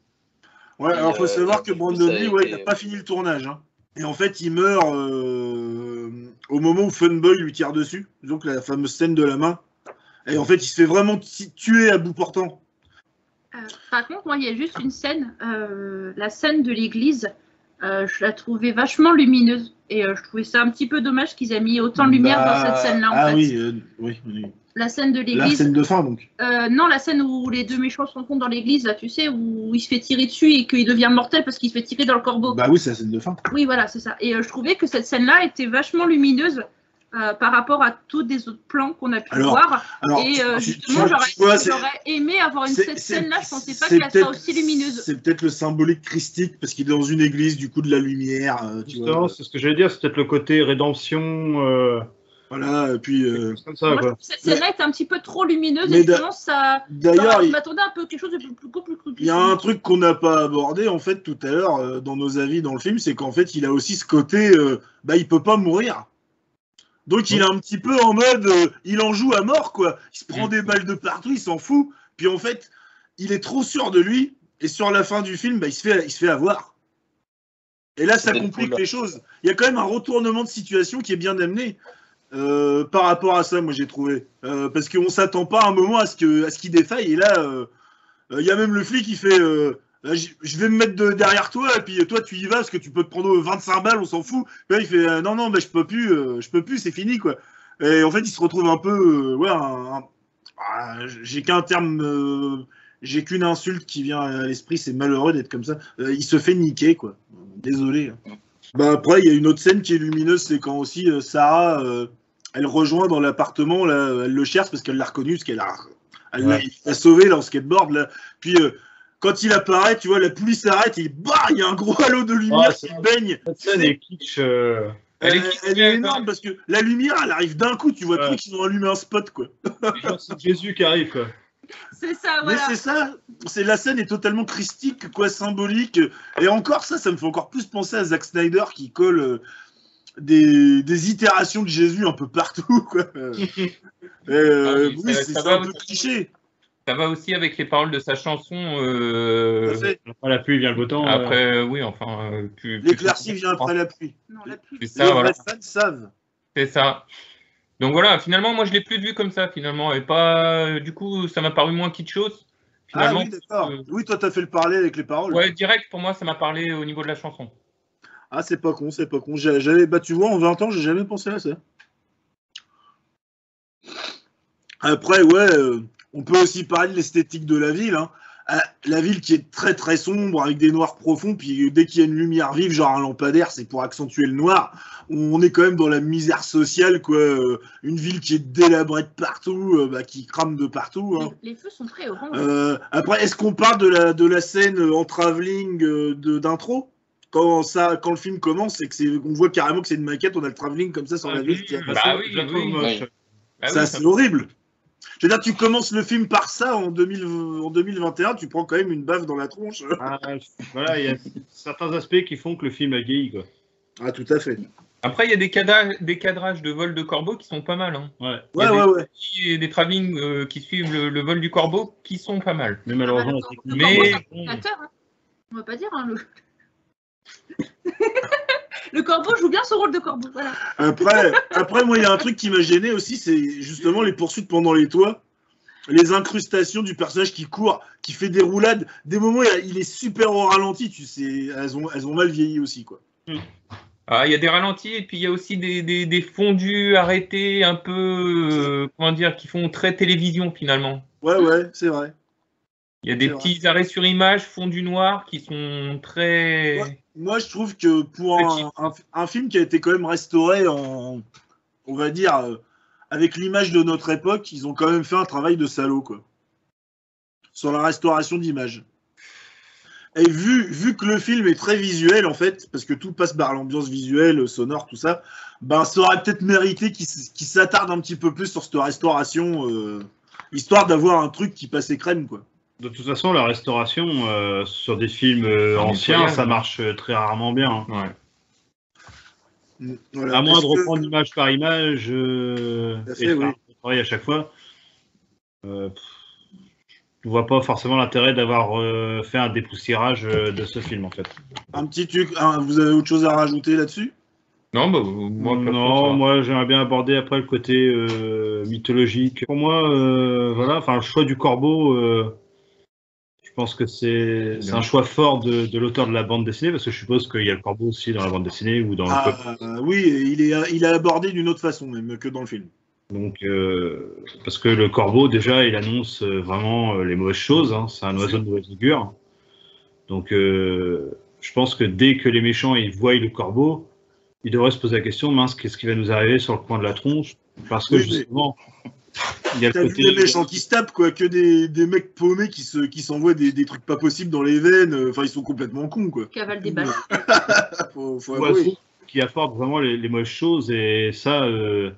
Ouais, Et, alors faut euh, savoir que Brandon Lee, ouais, été- il n'a pas fini le tournage. hein. Et en fait, il meurt euh, au moment où Funboy lui tire dessus, donc la fameuse scène de la main. Et en fait, il se fait vraiment tuer à bout portant. Euh, par contre, moi, il y a juste une scène, euh, la scène de l'église, euh, je la trouvais vachement lumineuse. Et je trouvais ça un petit peu dommage qu'ils aient mis autant de lumière Bah, dans cette scène-là. Ah fait. oui, oui, oui. La scène de La l'église. scène de fin, donc. Non, la scène où les deux méchants se rencontrent dans l'église, là, tu sais, où il se fait tirer dessus et qu'il devient mortel parce qu'il se fait tirer dans le corbeau. Bah oui, c'est la scène de fin. Oui, voilà, c'est ça. Et je trouvais que cette scène-là était vachement lumineuse euh, par rapport à tous des autres plans qu'on a pu Alors, voir. Alors, et euh, justement, j'aurais aimé avoir une cette scène-là. Je pensais pas qu'elle soit aussi lumineuse. C'est peut-être le symbolique christique parce qu'il est dans une église, du coup, de la lumière. euh, tu Justement, vois. c'est ce que j'allais dire, c'est peut-être le côté rédemption. euh, Voilà, et puis. euh, comme ça, Moi, je quoi. trouve que cette scène-là était un petit peu trop lumineuse Mais et justement, ça. D'ailleurs, je il- m'attendais un peu à quelque chose de plus, plus, plus, plus, plus Il y a un truc qu'on n'a pas abordé en fait tout à l'heure euh, dans nos avis dans le film, c'est qu'en fait il a aussi ce côté, euh, bah il peut pas mourir. Donc il est un petit peu en mode, euh, il en joue à mort quoi. Il se prend Mm. des balles de partout, il s'en fout. Puis en fait, il est trop sûr de lui et sur la fin du film, bah, il se fait, il se fait avoir. Et là, ça complique les choses. Il y a quand même un retournement de situation qui est bien amené euh, par rapport à ça, moi j'ai trouvé, Euh, parce qu'on s'attend pas à un moment à ce que, à ce qu'il défaille. Et là. il y a même le flic qui fait Je vais me mettre de- derrière toi et puis toi tu y vas parce que tu peux te prendre 25 balles, on s'en fout. Là, il fait euh, Non, non, mais je peux plus, euh, je peux plus, c'est fini quoi. Et en fait, il se retrouve un peu. euh, ouais, ah, j'ai qu'un terme. euh, j'ai qu'une insulte qui vient à l'esprit, c'est malheureux d'être comme ça. Euh, il se fait niquer quoi. Désolé. hein. Bah, après, il y a une autre scène qui est lumineuse, c'est quand aussi euh, Sarah. euh, elle rejoint dans l'appartement, elle le cherche parce qu'elle l'a reconnu, parce qu'elle a, elle l'a- Ouais. il l'a sauvé là en skateboard. Là. Puis euh, quand il apparaît, tu vois, la poulie s'arrête et bah, il y a un gros halo de lumière Ah, qui baigne. Cette scène est kitsch. euh, Elle, Elle est elle est énorme parce que la lumière, elle arrive d'un coup. Tu vois, Ouais. truc, ils ont allumé un spot quoi. c'est Jésus qui arrive. Quoi. C'est ça, Mais voilà. c'est ça, c'est la scène est totalement christique, quoi, symbolique. Et encore ça, ça me fait encore plus penser à Zack Snyder qui colle euh, des, des itérations de Jésus un peu partout, quoi. Euh, Ah oui, oui, ça- c'est ça un peu cliché. Ça va aussi avec les paroles de sa chanson. euh. Après la pluie vient le beau temps. après, euh, oui, enfin. euh, plus- L'éclaircie vient après la pluie. Non, la pluie. C'est Les ça, voilà. fans savent. C'est ça. Donc voilà, finalement, moi, je l'ai plus vu comme ça, finalement. Et pas. euh, Du coup, ça m'a paru moins kitsch chose. Ah Finalement, oui, d'accord. euh, Oui, toi, t'as fait le parler avec les paroles. ouais, direct, pour moi, ça m'a parlé au niveau de la chanson. Ah, c'est pas con, c'est pas con. J'avais, bah, tu vois, en 20 ans, j'ai jamais pensé à ça. Après, ouais, euh, on peut aussi parler de l'esthétique de la ville. hein. Ah, la ville qui est très très sombre avec des noirs profonds, puis dès qu'il y a une lumière vive, genre un lampadaire, c'est pour accentuer le noir. On est quand même dans la misère sociale, quoi. Euh, Une ville qui est délabrée de partout, euh, bah, qui crame de partout. hein. Les, les feux sont très orange. Euh, après, est-ce qu'on parle de la, de la scène euh, en travelling euh, de- d'intro? Quand, ça, quand le film commence et que c'est, on voit carrément que c'est une maquette, on a le travelling comme ça sur la ville. qui Bah apparaît. oui, oui. Ah ça, oui, c'est horrible. Je veux dire, tu commences le film par ça en, 2000 en 2021, tu prends quand même une baffe dans la tronche. Ah, voilà, il y a certains aspects qui font que le film a vieilli. Quoi. Ah, tout à fait. Après, il y a des, cada- des cadrages de vol de corbeau qui sont pas mal. Hein. Ouais. Il y Ouais, a ouais, ouais. des, et des travelling euh, qui suivent le, le vol du corbeau qui sont pas mal. Mais malheureusement, Ah, corbeau, Mais c'est un bon, acteur, hein. On va pas dire. Hein, le... le corbeau joue bien son rôle de corbeau. Voilà. Après, après, moi, il y a un truc qui m'a gêné aussi, c'est justement les poursuites pendant les toits. Les incrustations du personnage qui court, qui fait des roulades. Des moments, il est super au ralenti, tu sais. Elles ont, elles ont mal vieilli aussi, quoi. ah, il y a des ralentis et puis il y a aussi des, des, des fondus arrêtés un peu, euh, comment dire, qui font très télévision finalement. Ouais, ouais, c'est vrai. Il y a des vrai. petits arrêts sur image, fondu noir, qui sont très. Ouais. Moi, je trouve que pour un, un- un film qui a été quand même restauré en, on va dire, euh, avec l'image de notre époque, ils ont quand même fait un travail de salaud, quoi. Sur la restauration d'image. Et vu, vu que le film est très visuel, en fait, parce que tout passe par l'ambiance visuelle, sonore, tout ça, ben, ça aurait peut-être mérité qu'il s- qu'il s'attarde un petit peu plus sur cette restauration, euh, histoire d'avoir un truc qui passait crème, quoi. De toute façon, la restauration euh, sur des films euh, En anciens, ça marche euh, très rarement bien. hein. Ouais. Voilà. À moins de que- reprendre image par image euh, fait, et faire oui. un travail à chaque fois, euh, je ne vois pas forcément l'intérêt d'avoir euh, fait un dépoussiérage de ce film en fait. Un petit truc, vous avez autre chose à rajouter là-dessus? Non, bah, moi, perso, non, moi j'aimerais bien aborder après le côté euh, mythologique. Pour moi, euh, voilà, enfin le choix du corbeau, euh, pense que c'est un choix fort de, de l'auteur de la bande dessinée parce que je suppose qu'il y a le corbeau aussi dans la bande dessinée ou dans le Ah, oui, il est, il est abordé d'une autre façon même que dans le film. Donc, euh, parce que le corbeau, déjà, il annonce euh, vraiment euh, les mauvaises choses. hein. C'est un oiseau de mauvaise augure. Donc, euh, je pense que dès que les méchants ils voient le corbeau, ils devraient se poser la question mince, qu'est-ce qui va nous arriver sur le coin de la tronche? Parce que justement, il y a T'as le vu côté. les méchants qui se tapent, quoi, que des, des mecs paumés qui se, qui s'envoient des, des trucs pas possibles dans les veines. euh, Enfin, ils sont complètement cons, quoi. Cavale des balles. faut, faut avouer. qui apporte vraiment les, les mauvaises choses. Et ça, euh,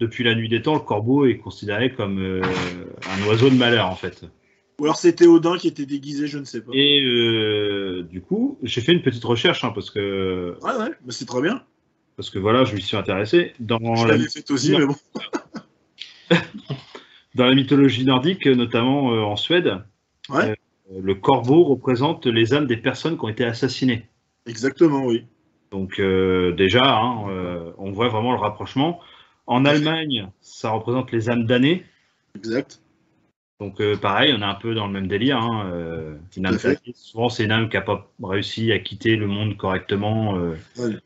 depuis la nuit des temps, le corbeau est considéré comme euh, un oiseau de malheur, en fait. Ou alors c'était Odin qui était déguisé, je ne sais pas. Et euh, du coup, j'ai fait une petite recherche hein, parce que Ouais, ouais, bah, c'est très bien. parce que voilà, je m'y suis intéressé. Dans Je la, fait aussi, mais bon. dans la mythologie nordique, notamment euh, en Suède, Ouais. euh, le corbeau représente les âmes des personnes qui ont été assassinées. Exactement, oui. Donc euh, déjà, hein, on voit vraiment le rapprochement. En Allemagne, ça représente les âmes damnées. Exact. Donc euh, pareil, on est un peu dans le même délire. Hein, euh, une âme souvent, c'est une âme qui n'a pas réussi à quitter le monde correctement euh, Ouais.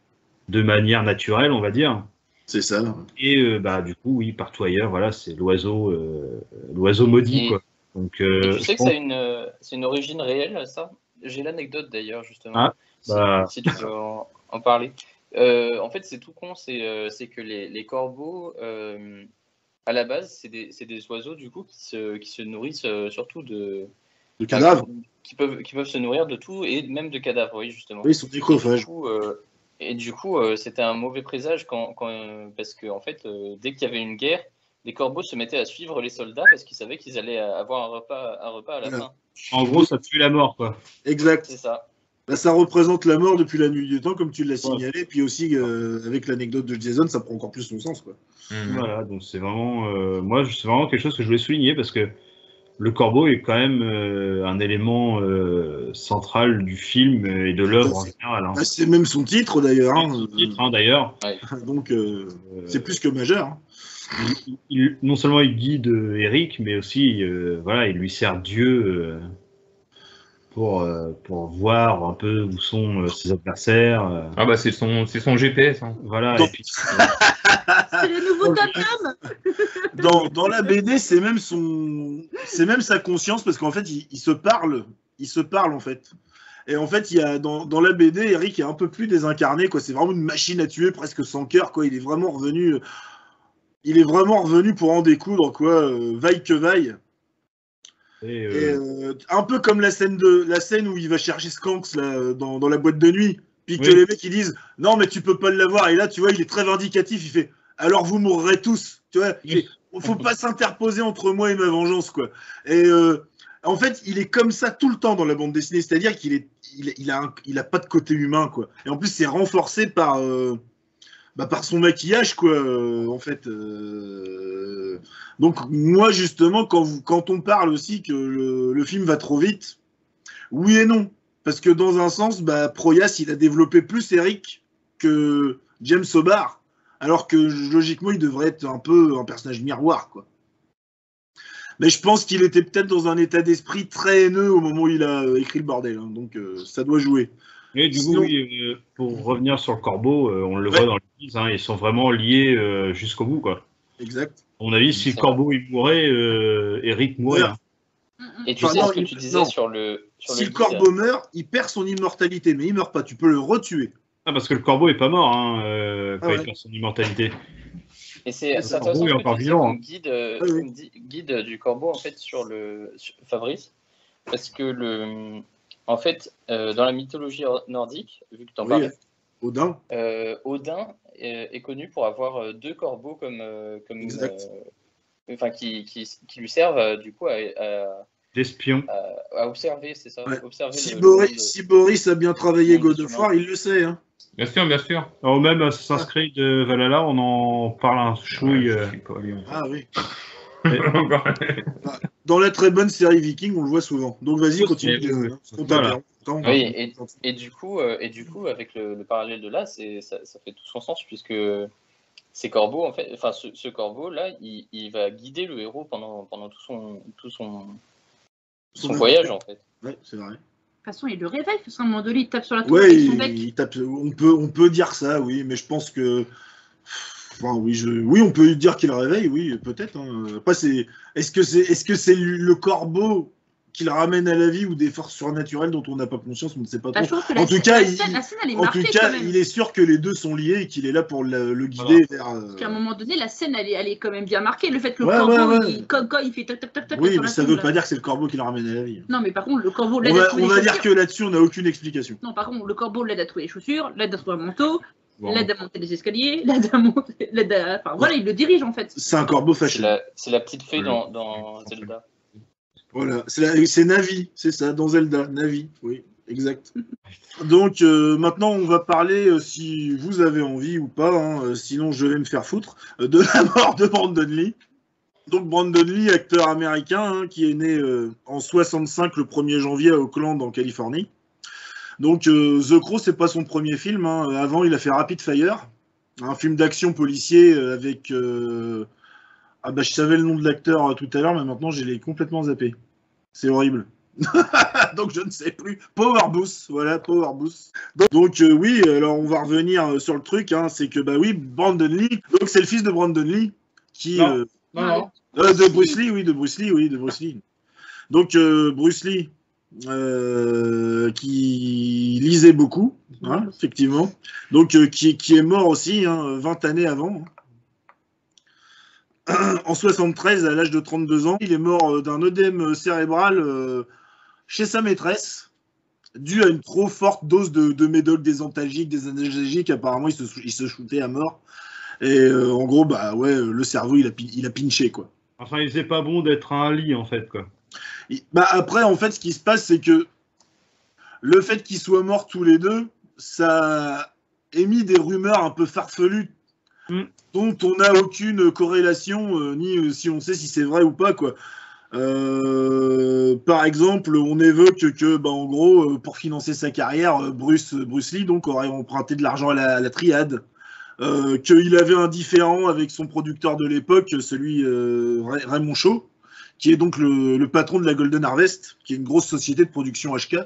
de manière naturelle, on va dire. C'est ça. Et euh, bah, du coup, oui, partout ailleurs, voilà, c'est l'oiseau euh, l'oiseau maudit. Et- Quoi. Donc, Et euh, tu sais que c'est une, euh, c'est une origine réelle, ça? J'ai l'anecdote d'ailleurs, justement. Ah, Si- bah. si, tu veux en, en parler. Euh, en fait, c'est tout con, c'est euh, c'est que les, les corbeaux, euh, à la base, c'est des, c'est des oiseaux du coup qui se, qui se nourrissent euh, surtout de. Le cadavre. Qui peuvent, qui peuvent se nourrir de tout et même de cadavres, oui, justement. Oui, ils sont du coup, euh, et du coup, euh, c'était un mauvais présage quand, quand, euh, parce que en fait, euh, dès qu'il y avait une guerre, les corbeaux se mettaient à suivre les soldats parce qu'ils savaient qu'ils allaient avoir un repas, un repas à la Voilà. fin. en gros, ça pue la mort. Quoi. Exact. C'est ça. Bah, ça représente la mort depuis la nuit du temps, comme tu l'as signalé. Puis aussi, euh, avec l'anecdote de Jason, ça prend encore plus son sens. Quoi. Voilà, donc c'est vraiment, euh, moi, c'est vraiment quelque chose que je voulais souligner parce que le corbeau est quand même euh, un élément euh, central du film et de l'œuvre en général. hein. Ah, C'est même son titre d'ailleurs. C'est hein. son titre, hein, d'ailleurs. Donc euh, Euh, c'est plus que majeur. hein. il- il- non seulement il guide Eric, mais aussi euh, voilà, il lui sert Dieu euh, pour, euh, pour voir un peu où sont euh, ses adversaires. euh, Ah bah c'est son, c'est son GPS. hein. voilà, Donc- et puis, C'est le nouveau Tom Dans, dans la BD, c'est même son, c'est même sa conscience parce qu'en fait, il, il se parle, il se parle en fait. Et en fait, il y a dans, dans la BD, Eric est un peu plus désincarné quoi. C'est vraiment une machine à tuer, presque sans cœur quoi. Il est vraiment revenu, il est vraiment revenu pour en découdre quoi, euh, vaille que vaille. Et, euh, euh, un peu comme la scène de la scène où il va chercher Skanks là, dans, dans la boîte de nuit, puis que Oui. les mecs ils disent non mais tu peux pas l'avoir et là tu vois il est très vindicatif, il fait alors vous mourrez tous, tu vois. Il fait, faut pas s'interposer entre moi et ma vengeance quoi. Et euh, en fait il est comme ça tout le temps dans la bande dessinée, c'est-à-dire qu'il est il, il a un- il a pas de côté humain quoi. Et en plus c'est renforcé par euh, bah, par son maquillage quoi euh, en fait. euh, donc moi justement quand, on parle aussi que le, film va trop vite, oui et non. Parce que dans un sens, bah, Proyas il a développé plus Eric que James Hobart, alors que logiquement il devrait être un peu un personnage miroir quoi. Mais je pense qu'il était peut-être dans un état d'esprit très haineux au moment où il a euh, écrit le bordel, hein. donc ça doit jouer. Et du coup, oui, euh, pour revenir sur le corbeau, euh, on le Ouais. voit dans le tease, hein, ils sont vraiment liés euh, jusqu'au bout. Quoi. Exact. À mon avis, si le corbeau il mourait, euh, Eric mourrait. Ouais. hein. Et tu Enfin, sais non, ce que il- tu disais non. sur le. Sur si le corbeau meurt, il perd son immortalité, mais il meurt pas. Tu peux le retuer. Ah, parce que le corbeau est pas mort hein, euh, quand Ah il perd son immortalité. Et c'est Ah, intéressant que encore tu disais vivant, hein. guide, euh, Ah oui. guide du corbeau en fait sur le sur Fabrice, parce que le en fait euh, dans la mythologie nordique, vu que tu en Oui. Odin. euh, Odin est, est connu pour avoir euh, deux corbeaux comme comme Exact. euh, enfin qui, qui, qui lui servent du coup à, à, D'espion. à- à observer, c'est ça, Ouais. observer Si, le- Boris, monde. si Boris a bien travaillé God of. War, il le sait. Hein. Bien sûr, bien sûr. Alors, même Assassin's Creed de Valhalla, on en parle un chouille. Ouais, euh, pas allé. Ah oui. Dans la très bonne série Viking, on le voit souvent. Donc vas-y, Oui, continue. oui, oui. euh, on Voilà. Oui, on- et, et du coup, euh, et du coup, avec le, le parallèle de là, c'est ça, ça fait tout son sens puisque ces corbeaux, en fait, enfin, ce, ce corbeau là, il, il va guider le héros pendant pendant tout son tout son son Son voyage en fait. Ouais, c'est vrai. De toute façon, il le réveille, parce qu'à un moment donné, il tape sur la il, il tape, on, peut, on peut dire ça, oui, mais je pense que. Enfin, oui, je, oui, on peut dire qu'il réveille, oui, peut-être. hein. Après, c'est, est-ce que c'est, est-ce que c'est le, corbeau qui le ramène à la vie ou des forces surnaturelles dont on n'a pas conscience, on ne sait pas Bah, trop. En tout cas, il- est il est sûr que les deux sont liés et qu'il est là pour le, le guider vers. euh, Parce qu'à un moment donné, la scène, elle est, elle est quand même bien marquée. Le fait que le Ouais, corbeau, ouais, ouais. Il, quand, quand il fait tac tac tac tac Oui, mais ça tour, veut pas dire que c'est le corbeau qui le ramène à la vie. Non, mais par contre, le corbeau On l'aide à va, trouver on va dire chaussures. que là-dessus, on n'a aucune explication. Non, par contre, le corbeau l'aide à trouver les chaussures, l'aide à trouver un manteau, Bon. l'aide à monter les escaliers, l'aide à monter. L'aide à... Enfin, voilà, il le dirige en fait. C'est un corbeau fâché. c'est la petite fée Ouais. dans, dans Zelda. Voilà, c'est Navi, c'est ça, dans Zelda, Navi, oui, exact. Donc euh, maintenant, on va parler, euh, si vous avez envie ou pas, hein, euh, sinon je vais me faire foutre, euh, de la mort de Brandon Lee. Donc Brandon Lee, acteur américain, hein, qui est né euh, en 65, le 1er janvier à Oakland, en Californie. Donc euh, The Crow, c'est pas son premier film. hein. Avant, il a fait Rapid Fire, un film d'action policier euh, avec... euh, Ah bah je savais le nom de l'acteur tout à l'heure, mais maintenant je l'ai complètement zappé. C'est horrible. donc je ne sais plus. Power Boost, voilà, Power Boost. Donc, donc, euh, oui, alors on va revenir sur le truc, hein, c'est que bah oui, Brandon Lee, donc c'est le fils de Brandon Lee, qui... Non. euh, Non, non. euh, de Bruce Lee, oui, de Bruce Lee, oui, de Bruce Lee. Donc euh, BruceLee, euh, qui lisait beaucoup, hein, effectivement. Donc euh, qui, qui est mort aussi, hein, 20 années avant. En 73, à l'âge de 32 ans, il est mort euh, d'un œdème cérébral euh, chez sa maîtresse, dû à une trop forte dose de, de médoc, des antalgiques, des analgésiques. Apparemment, il se, il se shootait à mort. Et euh, en gros, bah ouais, le cerveau, il a, pi- il a pinché, quoi. Enfin, il faisait pas bon d'être un lit, en fait, quoi. Bah après, en fait, ce qui se passe, c'est que le fait qu'ils soient morts tous les deux, ça a émis des rumeurs un peu farfelues Mm. dont on n'a aucune corrélation, euh, ni euh, si on sait si c'est vrai ou pas, quoi. Euh, par exemple, on évoque que, bah, en gros, pour financer sa carrière, Bruce, Bruce Lee donc, aurait emprunté de l'argent à la, à la triade. Euh, qu'il avait un différent avec son producteur de l'époque, celui Ray- Raymond Shaw, qui est donc le, patron de la Golden Harvest, qui est une grosse société de production HK.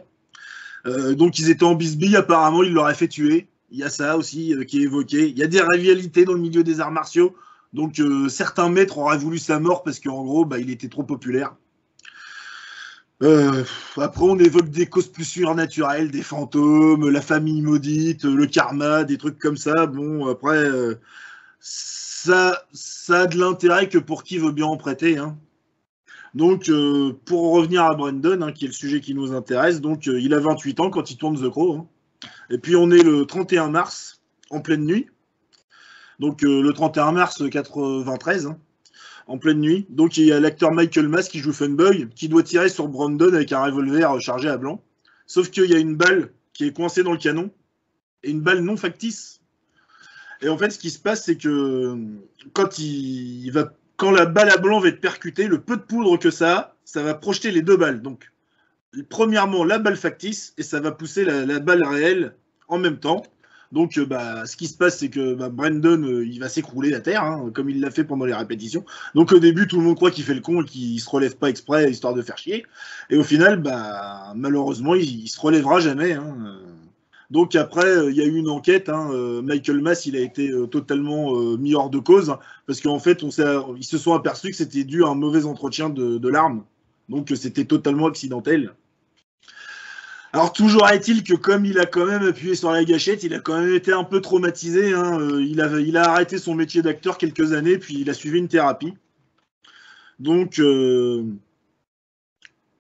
Euh, donc ils étaient en bisbille, apparemment il l'aurait fait tuer. Il y a ça aussi euh, qui est évoqué. Il y a des rivalités dans le milieu des arts martiaux. Donc euh, certains maîtres auraient voulu sa mort parce qu'en gros, bah, il était trop populaire. Après, on évoque des causes plus surnaturelles, des fantômes, la famille maudite, le karma, des trucs comme ça. Bon, après, ça, ça a de l'intérêt que pour qui veut bien en prêter. hein. Donc, euh, pour revenir à Brandon, hein, qui est le sujet qui nous intéresse, donc euh, il a 28 ans quand il tourne The Crow. hein. Et puis, on est le 31 mars, en pleine nuit. Donc, euh, le 31 mars 93, hein, en pleine nuit. Donc, il y a l'acteur Michael Mass qui joue Funboy, qui doit tirer sur Brandon avec un revolver chargé à blanc. Sauf qu'il y a une balle qui est coincée dans le canon, et une balle non factice. Et en fait, ce qui se passe, c'est que quand il, il va quand la balle à blanc va être percutée, le peu de poudre que ça a, ça va projeter les deux balles. Donc, premièrement, la balle factice, et ça va pousser la, balle réelle en même temps. Donc, euh, bah, ce qui se passe, c'est que bah, Brandon, euh, il va s'écrouler à terre, hein, comme il l'a fait pendant les répétitions. Donc, au début, tout le monde croit qu'il fait le con et qu'il se relève pas exprès, histoire de faire chier. Et au final, bah, malheureusement, il, il se relèvera jamais. hein. Donc après, euh, il y a eu une enquête. hein, euh, Michael Mass, il a été euh, totalement mis hors de cause parce qu'en fait, ils se sont aperçus que c'était dû à un mauvais entretien de, de l'arme. Donc c'était totalement accidentel. Alors toujours est-il que comme il a quand même appuyé sur la gâchette, il a quand même été un peu traumatisé. hein, il, a, arrêté son métier d'acteur quelques années, puis il a suivi une thérapie. Donc,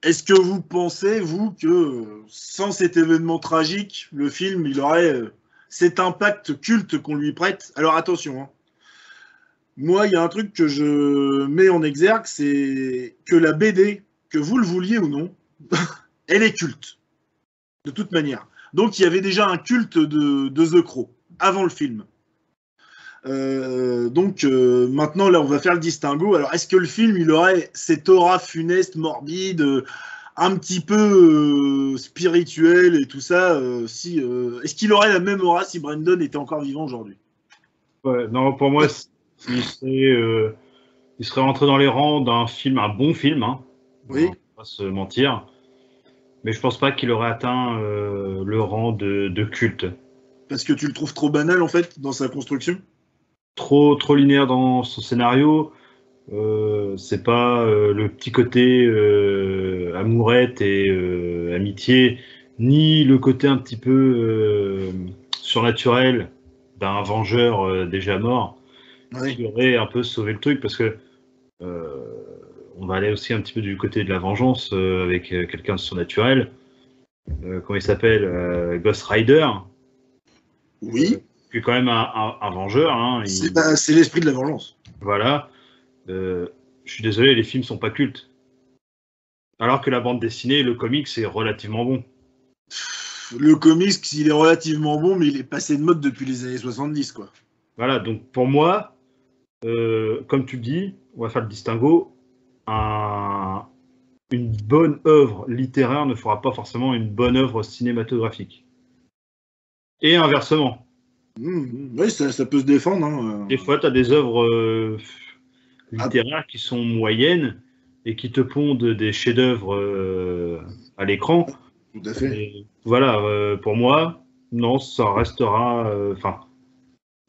est-ce que vous pensez, vous, que sans cet événement tragique, le film, il aurait euh, cet impact culte qu'on lui prête? Alors attention, hein. moi, il y a un truc que je mets en exergue, c'est que la BD, que vous le vouliez ou non, elle est culte, de toute manière. Donc, il y avait déjà un culte de, de The Crow, avant le film. Euh, donc euh, maintenant là on va faire le distinguo. Alors est-ce que le film il aurait cette aura funeste, morbide, euh, un petit peu euh, spirituel et tout ça Si est-ce qu'il aurait la même aura si Brandon était encore vivant aujourd'hui? Ouais, non, pour moi, il serait, il serait rentré dans les rangs d'un film, un bon film. Hein. Oui. On va pas se mentir. Mais je pense pas qu'il aurait atteint le rang de, de culte. Parce que tu le trouves trop banal en fait dans sa construction? Trop, trop linéaire dans son scénario. Euh, c'est pas euh, le petit côté euh, amourette et amitié, ni le côté un petit peu surnaturel d'un vengeur déjà mort. Oui. qui aurait un peu sauvé le truc parce que on va aller aussi un petit peu du côté de la vengeance avec quelqu'un de surnaturel. Comment il s'appelle Ghost Rider, Oui, qui est quand même un, un- un vengeur. hein, il- c'est bah, c'est l'esprit de la vengeance. Voilà. Euh, je suis désolé, les films sont pas cultes. Alors que la bande dessinée, le comic, c'est relativement bon. Le comics, il est relativement bon, mais il est passé de mode depuis les années 70 quoi. Voilà, donc pour moi, euh, comme tu le dis, on va faire le distinguo. Un- une bonne œuvre littéraire ne fera pas forcément une bonne œuvre cinématographique. Et inversement. Mmh, oui, ça, ça peut se défendre. hein, euh. Des fois, tu as des œuvres euh, littéraires qui sont moyennes et qui te pondent des chefs-d'œuvre euh, à l'écran. Tout à fait. Et voilà, euh, pour moi, non, ça restera. Enfin,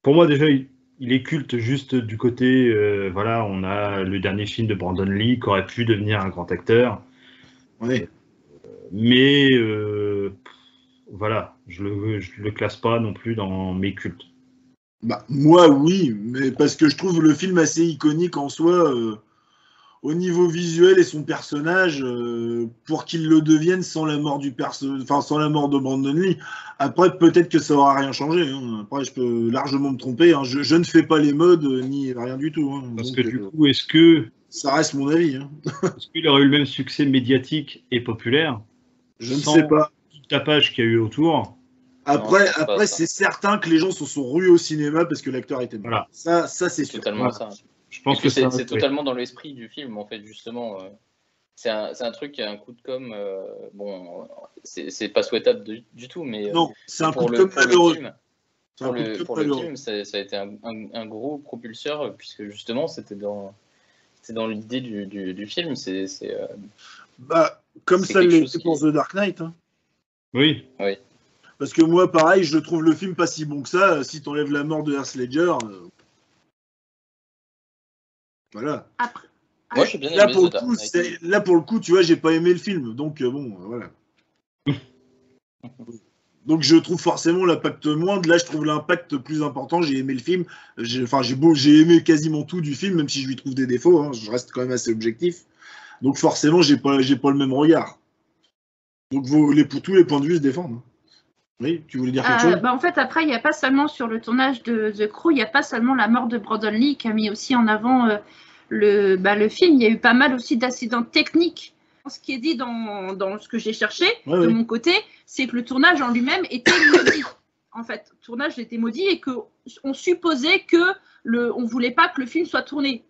pour moi, déjà, il, il est culte juste du côté. voilà, on a le dernier film de Brandon Lee qui aurait pu devenir un grand acteur. Ouais. Mais voilà, je le, je le classe pas non plus dans mes cultes. Bah, moi, oui, mais parce que je trouve le film assez iconique en soi, euh, au niveau visuel et son personnage, euh, pour qu'il le devienne sans la mort du perso, enfin sans la mort de Brandon Lee. Après, peut-être que ça aura rien changé. hein. Après, je peux largement me tromper. hein. Je, je ne fais pas les modes euh, ni rien du tout. hein. Parce Donc, que du coup, est-ce que ça reste mon avis. hein. est-ce qu'il aurait eu le même succès médiatique et populaire Je ne sais pas. Tapage qu'il y a eu autour Après, après, c'est certain que les gens se sont rués au cinéma parce que l'acteur était mort. Voilà. Ça, ça c'est sûr. totalement Voilà. ça. Je pense que c'est totalement dans l'esprit du film, en fait, justement. euh, c'est un, c'est un truc qui a un coup de com. euh, bon, c'est c'est pas souhaitable du, du tout, mais euh, Non, c'est un pour coup de com pour le malheureux. film, C'est un pour coup de le, com pour le malheureux. film, ça, ça a été un, un- un gros propulseur, euh, puisque justement, c'était dans, c'était dans l'idée du, du, du film. C'est, c'est, euh, Bah, comme C'est ça chose pour qui- The Dark Knight. hein. Oui. Parce que moi, pareil, je trouve le film pas si bon que ça. Si t'enlèves la mort de Heath Ledger. euh, Voilà. Après, Moi, j'ai bien Là aimé pour, le coup, Knight. c'est- là, pour le coup, tu vois, j'ai pas aimé le film. Donc, euh, bon, euh, voilà. Donc, je trouve forcément l'impact moindre. Là, je trouve l'impact plus important. J'ai aimé le film. J'ai- Enfin, j'ai beau, j'ai aimé quasiment tout du film, même si je lui trouve des défauts. hein. Je reste quand même assez objectif. Donc, forcément, j'ai pas, j'ai pas le même regard. Donc, vos, les, pour tous les points de vue se défendent. Oui, tu voulais dire quelque Euh, chose? bah, en fait, après, il n'y a pas seulement sur le tournage de The Crow, il n'y a pas seulement la mort de Brandon Lee qui a mis aussi en avant euh, le, bah, le film. Il y a eu pas mal aussi d'accidents techniques. Ce qui est dit dans, dans ce que j'ai cherché, Ouais, de mon côté, c'est que le tournage en lui-même était maudit. En fait, le tournage était maudit et qu'on supposait que le, on voulait pas que le film soit tourné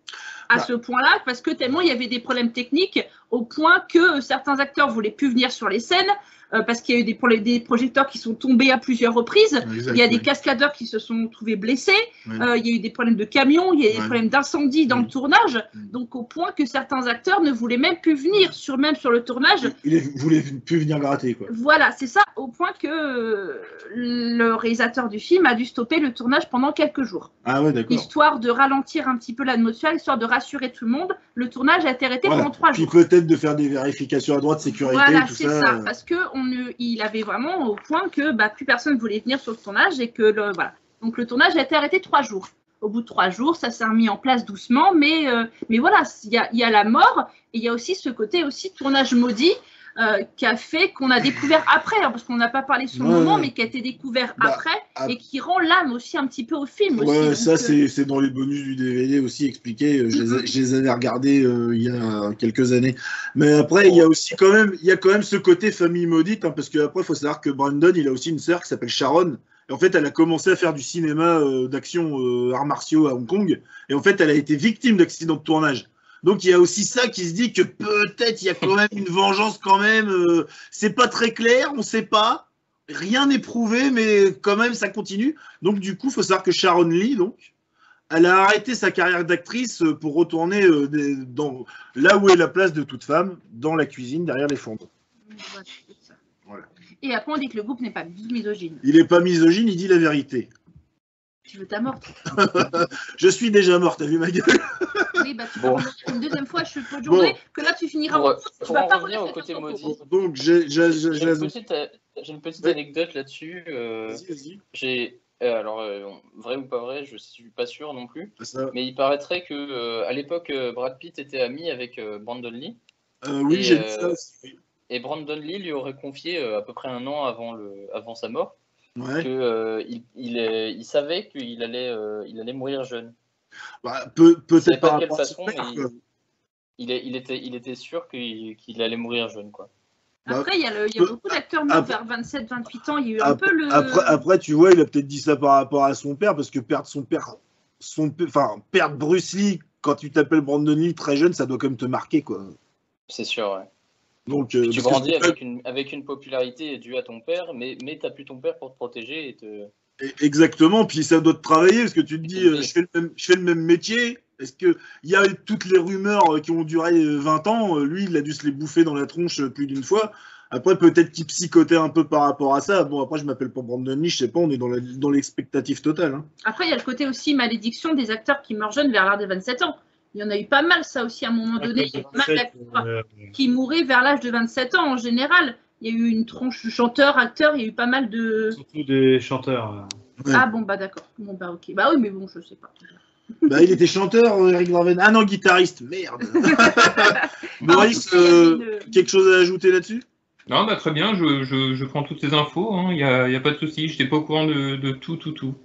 à Bah. ce point-là, parce que tellement il y avait des problèmes techniques, au point que certains acteurs voulaient plus venir sur les scènes, euh, parce qu'il y a eu des, des projecteurs qui sont tombés à plusieurs reprises. Exact, Il y a des cascadeurs qui se sont trouvés blessés. Euh, il y a eu des problèmes de camions, il y a eu des problèmes d'incendie dans le tournage. Donc au point que certains acteurs ne voulaient même plus venir sur même sur le tournage. Il est- voulait plus venir gratter, quoi. Voilà, c'est ça, au point que euh, le réalisateur du film a dû stopper le tournage pendant quelques jours, Ah ouais, d'accord. histoire de ralentir un petit peu l'atmosphère, histoire de rassurer tout le monde. Le tournage a été arrêté Voilà. pendant trois jours. Peut-être de faire des vérifications à droite, sécurité, Voilà, tout c'est ça. ça, parce que on ne, il avait vraiment au point que bah, plus personne voulait venir sur le tournage et que le, voilà. Donc le tournage a été arrêté trois jours. Au bout de trois jours, ça s'est remis en place doucement, mais, euh, mais voilà, il y a, il y a la mort et il y a aussi ce côté aussi tournage maudit euh, qui a fait qu'on a découvert après, hein, parce qu'on n'a pas parlé sur le Ouais, moment, mais qui a été découvert Bah, après ap- et qui rend l'âme aussi un petit peu au film. Ouais, ça euh, c'est dans les bonus du DVD aussi expliqué. euh, Je les, ai- je les avais regardés euh, il y a quelques années. Mais après, il y a aussi quand même, il y a quand même ce côté famille maudite, hein, parce qu'après, il faut savoir que Brandon, il a aussi une sœur qui s'appelle Sharon. Et en fait, elle a commencé à faire du cinéma euh, d'action euh, arts martiaux à Hong Kong. Et en fait, elle a été victime d'accidents de tournage. Donc il y a aussi ça qui se dit que peut-être il y a quand même une vengeance quand même. euh, c'est pas très clair, on sait pas. Rien n'est prouvé, mais quand même ça continue. Donc du coup, il faut savoir que Sharon Lee, donc, elle a arrêté sa carrière d'actrice euh, pour retourner euh, dans là où est la place de toute femme, dans la cuisine derrière les fourneaux. voilà. Et après, on dit que le groupe n'est pas misogyne. Il est pas misogyne, il dit la vérité. Tu veux ta mort Je suis déjà mort, t'as vu ma gueule Oui, bah tu Bon. vas une deuxième fois, je peux jurer que là, tu finiras Pour, en tu vas pas revenir au côté maudit. Donc j'ai une petite, euh, j'ai une petite Ouais. anecdote là-dessus. euh, Vas-y, vas-y. j'ai, euh, alors, euh, vrai ou pas vrai, je suis pas sûr non plus. Ça- Mais il paraîtrait que euh, à l'époque, Brad Pitt était ami avec euh, Brandon Lee. euh, oui, Et, j'ai euh, ça aussi. Et Brandon Lee lui aurait confié euh, à peu près un an avant, le, avant sa mort Ouais. que euh, il, il, savait qu'il allait, euh, il allait mourir jeune. Bah, peut- peut-être pas de quelle façon, mais il, il, est- il était, il était sûr qu'il qu'il allait mourir jeune. Quoi. Bah, Après, il y a, le- il y a peu- beaucoup d'acteurs morts vers 27-28 ans. Il y a eu un Après, peu le. après, après, tu vois, il a peut-être dit ça par rapport à son père, parce que perdre son père, son, enfin, perdre Bruce Lee quand tu t'appelles Brandon Lee très jeune, ça doit quand même te marquer, quoi. C'est sûr, ouais. Donc, euh, Tu que grandis avec une, avec une popularité due à ton père, mais, mais tu plus ton père pour te protéger et te. Exactement, puis ça doit te travailler, parce que tu te dis, euh, je, fais le même, je fais le même métier. Est-ce que il y a toutes les rumeurs euh, qui ont duré euh, 20 ans, lui, il a dû se les bouffer dans la tronche plus d'une fois. Après, peut-être qu'il psychotait un peu par rapport à ça. Bon, après, je m'appelle pas Brandon Lee, je sais pas, on est dans l'expectative totale. hein. Après, il y a le côté aussi malédiction des acteurs qui meurent jeunes vers l'âge de 27 ans. Il y en a eu pas mal, ça aussi, à un moment donné. Il y a eu pas mal d'acteurs Euh, qui mouraient vers l'âge de 27 ans en général. Il y a eu une tronche chanteur, acteur, il y a eu pas mal de. surtout des chanteurs. Ouais. Ah bon, bah d'accord. Bon, bah ok. Bah oui, mais bon, je sais pas. Bah, il était chanteur, euh, Eric Draven. Ah non, guitariste, merde. Maurice, Ah, euh, une- quelque chose à ajouter là-dessus? Non, bah très bien, je, je, je prends toutes ces infos, il n'y a, y a pas de souci, je n'étais pas au courant de, de tout, tout, tout.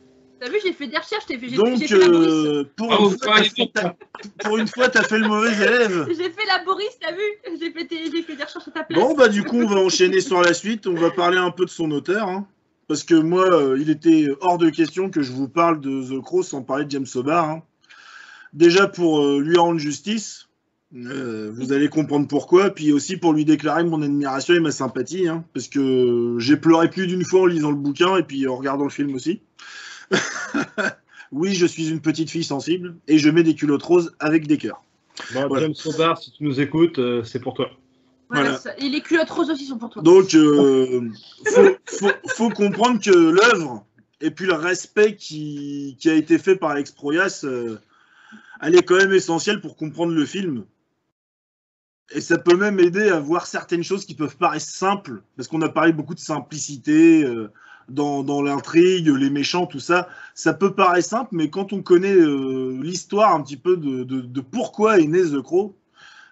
T'as vu, j'ai fait des recherches, j'ai fait, j'ai- Donc, fait la Boris. euh, pour, Ah, une fois, fait- pour une fois, t'as fait le mauvais élève. J'ai fait la Boris, t'as vu J'ai fait, des- j'ai fait des recherches à ta place. Bon, bah du coup, on va enchaîner sur la suite. On va parler un peu de son auteur. hein. parce que moi, euh, il était hors de question que je vous parle de The Crow sans parler de James Hobart. hein. Déjà pour euh, lui rendre justice, Euh, vous allez comprendre pourquoi, puis aussi pour lui déclarer mon admiration et ma sympathie, hein, parce que j'ai pleuré plus d'une fois en lisant le bouquin et puis en regardant le film aussi. oui, je suis une petite fille sensible et je mets des culottes roses avec des cœurs. Bon, Voilà. James Robart, si tu nous écoutes, euh, c'est pour toi. Voilà, Et les culottes roses aussi sont pour toi. Donc, euh, faut, faut- faut comprendre que l'œuvre et puis le respect qui, qui a été fait par Alex Proyas, euh, elle est quand même essentielle pour comprendre le film. Et ça peut même aider à voir certaines choses qui peuvent paraître simples, parce qu'on a parlé beaucoup de simplicité euh, dans, l'intrigue, les méchants, tout ça. Ça peut paraître simple, mais quand on connaît euh, l'histoire un petit peu de, pourquoi est né The Crow,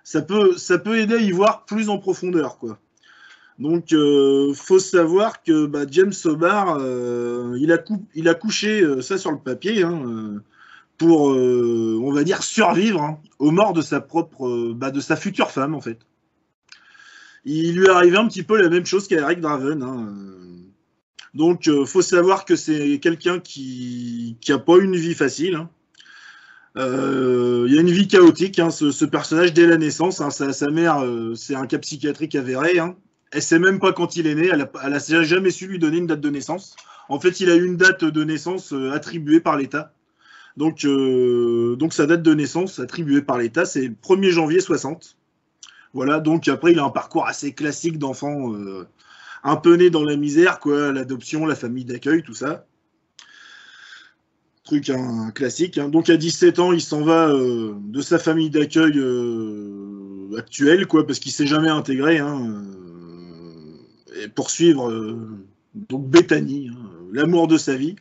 ça peut, ça peut aider à y voir plus en profondeur, quoi. Donc, euh, faut savoir que bah, James Sobar, euh, il, a il a couché euh, ça sur le papier hein, pour, on va dire, survivre hein, aux morts de sa propre, bah, de sa future femme en fait. Il lui est arrivé un petit peu la même chose qu'à Eric Draven. hein, Donc, euh, faut savoir que c'est quelqu'un qui qui a pas une vie facile. hein. Euh, Il y a une vie chaotique, hein, ce, personnage dès la naissance. hein, sa, sa mère, euh, c'est un cas psychiatrique avéré. Elle sait même pas quand il est né. Elle a, elle a jamais su lui donner une date de naissance. En fait, il a une date de naissance attribuée par l'État. Donc, donc sa date de naissance attribuée par l'État, c'est le 1er janvier 60. Voilà. Donc après, il a un parcours assez classique d'enfant, un peu né dans la misère, quoi, l'adoption, la famille d'accueil, tout ça. Truc hein, classique. hein. Donc à 17 ans, il s'en va euh, de sa famille d'accueil euh, actuelle, quoi, parce qu'il s'est jamais intégré. Hein, euh, et poursuivre donc Bethany, l'amour de sa vie.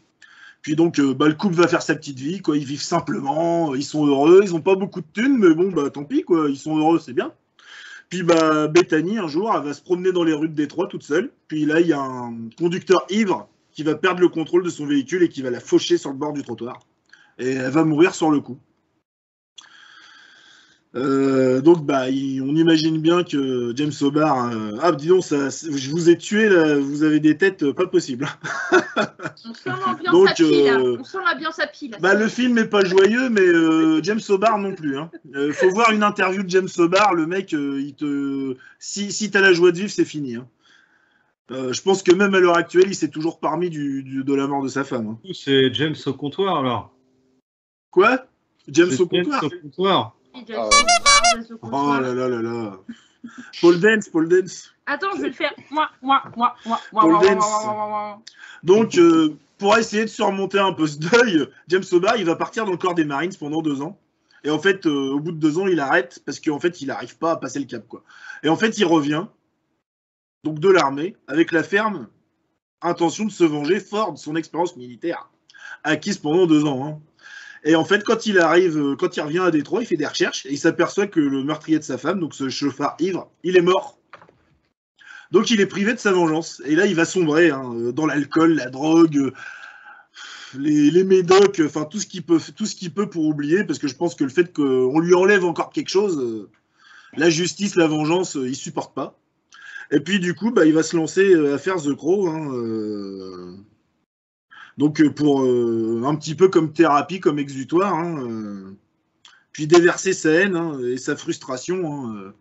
Puis donc, bah, le couple va faire sa petite vie, quoi. Ils vivent simplement, ils sont heureux, ils ont pas beaucoup de thunes, mais bon, bah tant pis, quoi. Ils sont heureux, c'est bien. Puis bah Bethany, un jour, elle va se promener dans les rues de Détroit toute seule. Puis là, il y a un conducteur ivre qui va perdre le contrôle de son véhicule et qui va la faucher sur le bord du trottoir. Et elle va mourir sur le coup. Euh, donc, bah, il- on imagine bien que James Hobart. euh, ah, dis donc, ça, je vous ai tué, là, vous avez des têtes euh, pas possibles. On sent l'ambiance Donc, à pile. là. euh, On sent l'ambiance à pile. Bah, le film est pas joyeux, mais euh, James Hobart non plus. Hein. Euh, faut voir une interview de James Hobart, le mec, euh, il te. Si, si t'as la joie de vivre, c'est fini. hein. Euh, je pense que même à l'heure actuelle, il s'est toujours parmi du, du- de la mort de sa femme. hein. C'est James au comptoir alors. Quoi? James au comptoir? au comptoir. Ah. Oh là là là là. Paul Dance, Paul Dance. Attends, je vais le faire. Moi, moi, moi, moi, moi, Dance. moi, moi, moi, moi. Donc, euh, pour essayer de surmonter un peu ce deuil, James Hobart, il va partir dans le corps des Marines pendant deux ans. Et en fait, euh, au bout de deux ans, il arrête parce qu'en fait, il n'arrive pas à passer le cap. Quoi. Et en fait, il revient donc de l'armée avec la ferme intention de se venger fort de son expérience militaire acquise pendant deux ans. hein. Et en fait, quand il arrive, euh, quand il revient à Détroit, il fait des recherches et il s'aperçoit que le meurtrier de sa femme, donc ce chauffard ivre, il est mort. Donc il est privé de sa vengeance. Et là, il va sombrer hein, euh, dans l'alcool, la drogue, euh, les, médocs, enfin tout ce qu'il peut, tout ce qu'il peut pour oublier, parce que je pense que le fait qu'on lui enlève encore quelque chose, la justice, la vengeance, il supporte pas. Et puis du coup, bah, il va se lancer à faire The Crow. hein, donc euh, pour euh, un petit peu comme thérapie, comme exutoire. hein, euh, puis déverser sa haine hein, et sa frustration. hein,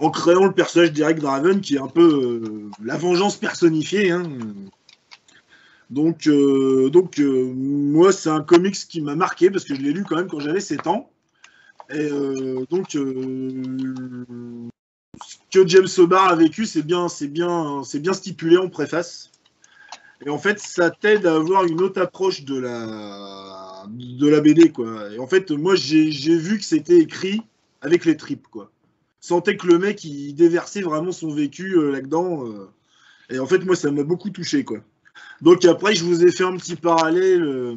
en créant le personnage d'Eric Draven qui est un peu la vengeance personnifiée. Donc, donc moi, c'est un comics qui m'a marqué parce que je l'ai lu quand même quand j'avais 7 ans. Et donc, ce que James Hobart a vécu, c'est bien, c'est bien, c'est bien stipulé en préface. Et en fait, ça t'aide à avoir une autre approche de la, BD, quoi. Et en fait, moi, j'ai vu que c'était écrit avec les tripes, quoi sentais que le mec il déversait vraiment son vécu euh, là-dedans. euh. et en fait, moi, ça m'a beaucoup touché. Donc après, je vous ai fait un petit parallèle euh,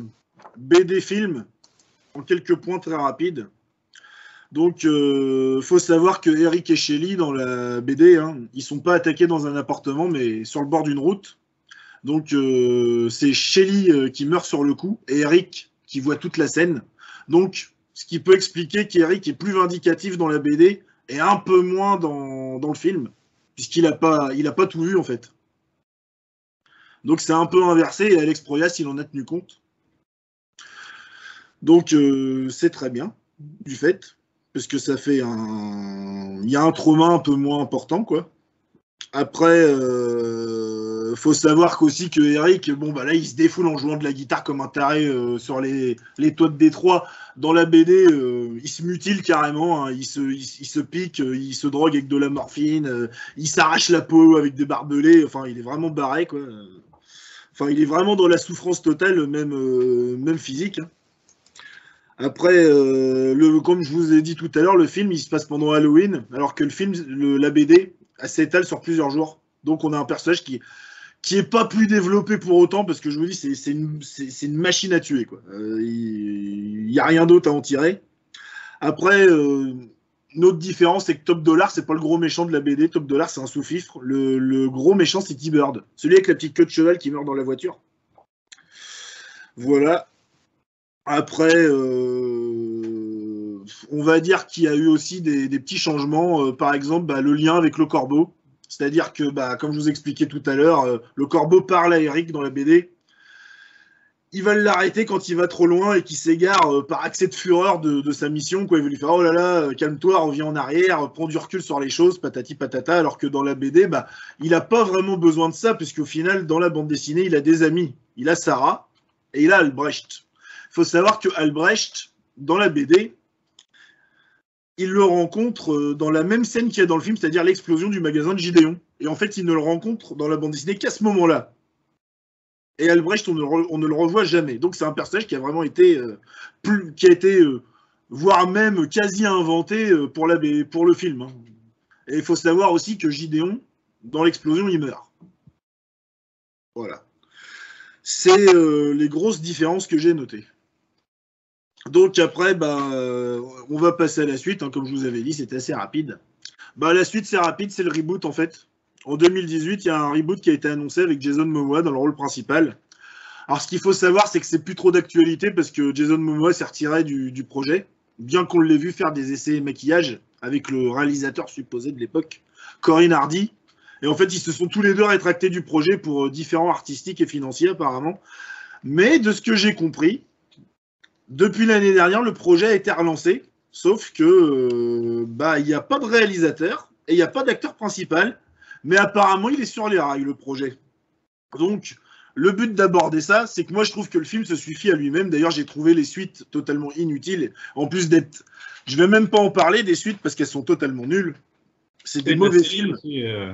BD film en quelques points très rapides. Donc, euh, faut savoir que Eric et Shelly dans la BD, hein, ils sont pas attaqués dans un appartement, mais sur le bord d'une route. Donc, euh, c'est Shelly euh, qui meurt sur le coup et Eric qui voit toute la scène. Donc, ce qui peut expliquer qu'Eric est plus vindicatif dans la BD et un peu moins dans, dans le film, puisqu'il n'a pas, pas tout vu en fait. Donc c'est un peu inversé et Alex Proyas, il en a tenu compte. Donc euh, c'est très bien, du fait. parce que ça fait un. Il y a un trauma un peu moins important, quoi. Après, faut savoir qu'aussi que Eric, bon bah là, il se défoule en jouant de la guitare comme un taré euh, sur les, les toits de Détroit. Dans la BD, euh, il se mutile carrément, hein. il, se, il, se pique, euh, il se drogue avec de la morphine, euh, il s'arrache la peau avec des barbelés. Enfin, il est vraiment barré, quoi. Enfin, il est vraiment dans la souffrance totale, même, euh, même physique. hein. Après, euh, le, comme je vous ai dit tout à l'heure, le film il se passe pendant Halloween, alors que le film, la BD, s'étale sur plusieurs jours. Donc on a un personnage qui qui est pas plus développé pour autant, parce que je vous dis, c'est une, une machine à tuer. Euh, il n'y a rien d'autre à en tirer. Après, euh, une autre différence, c'est que Top Dollar, c'est pas le gros méchant de la BD. Top Dollar, c'est un sous-fifre. Le, le gros méchant, c'est T-Bird. Celui avec la petite queue de cheval qui meurt dans la voiture. Voilà. Après, euh, on va dire qu'il y a eu aussi des, des petits changements. Euh, par exemple, bah, le lien avec le corbeau. C'est-à-dire que, bah, comme je vous expliquais tout à l'heure, euh, le corbeau parle à Eric dans la BD. Ils veulent l'arrêter quand il va trop loin et qu'il s'égare euh, par accès de fureur de, sa mission. Quoi. Ils veulent lui faire Oh là là, euh, calme-toi, reviens en arrière, prends du recul sur les choses, patati patata. Alors que dans la BD, bah, il n'a pas vraiment besoin de ça, puisqu'au final, dans la bande dessinée, il a des amis. Il a Sarah et il a Albrecht. Il faut savoir que Albrecht, dans la BD, il le rencontre euh, dans la même scène qu'il y a dans le film, c'est-à-dire l'explosion du magasin de Gideon. Et en fait, il ne le rencontre dans la bande dessinée qu'à ce moment-là. Et Albrecht, on ne, le revoit jamais. Donc c'est un personnage qui a vraiment été, euh, qui a été, euh, voire même quasi inventé pour, le film. hein. Et il faut savoir aussi que Gideon, dans l'explosion, il meurt. Voilà. C'est les grosses différences que j'ai notées. Donc après, bah, euh, on va passer à la suite. hein, comme je vous avais dit, c'était assez rapide. Bah, la suite, c'est rapide, c'est le reboot en fait. En 2018, il y a un reboot qui a été annoncé avec Jason Momoa dans le rôle principal. Alors, ce qu'il faut savoir, c'est que c'est plus trop d'actualité parce que Jason Momoa s'est retiré du, projet, bien qu'on l'ait vu faire des essais maquillage avec le réalisateur supposé de l'époque, Corinne Hardy. Et en fait, ils se sont tous les deux rétractés du projet pour euh, différents artistiques et financiers apparemment. Mais de ce que j'ai compris, depuis l'année dernière, le projet a été relancé, sauf que euh, bah il n'y a pas de réalisateur et il n'y a pas d'acteur principal, mais apparemment il est sur les rails le projet. Donc le but d'aborder ça, c'est que moi je trouve que le film se suffit à lui-même. D'ailleurs, j'ai trouvé les suites totalement inutiles. En plus d'être, je vais même pas en parler des suites parce qu'elles sont totalement nulles. C'est des mauvais films. euh,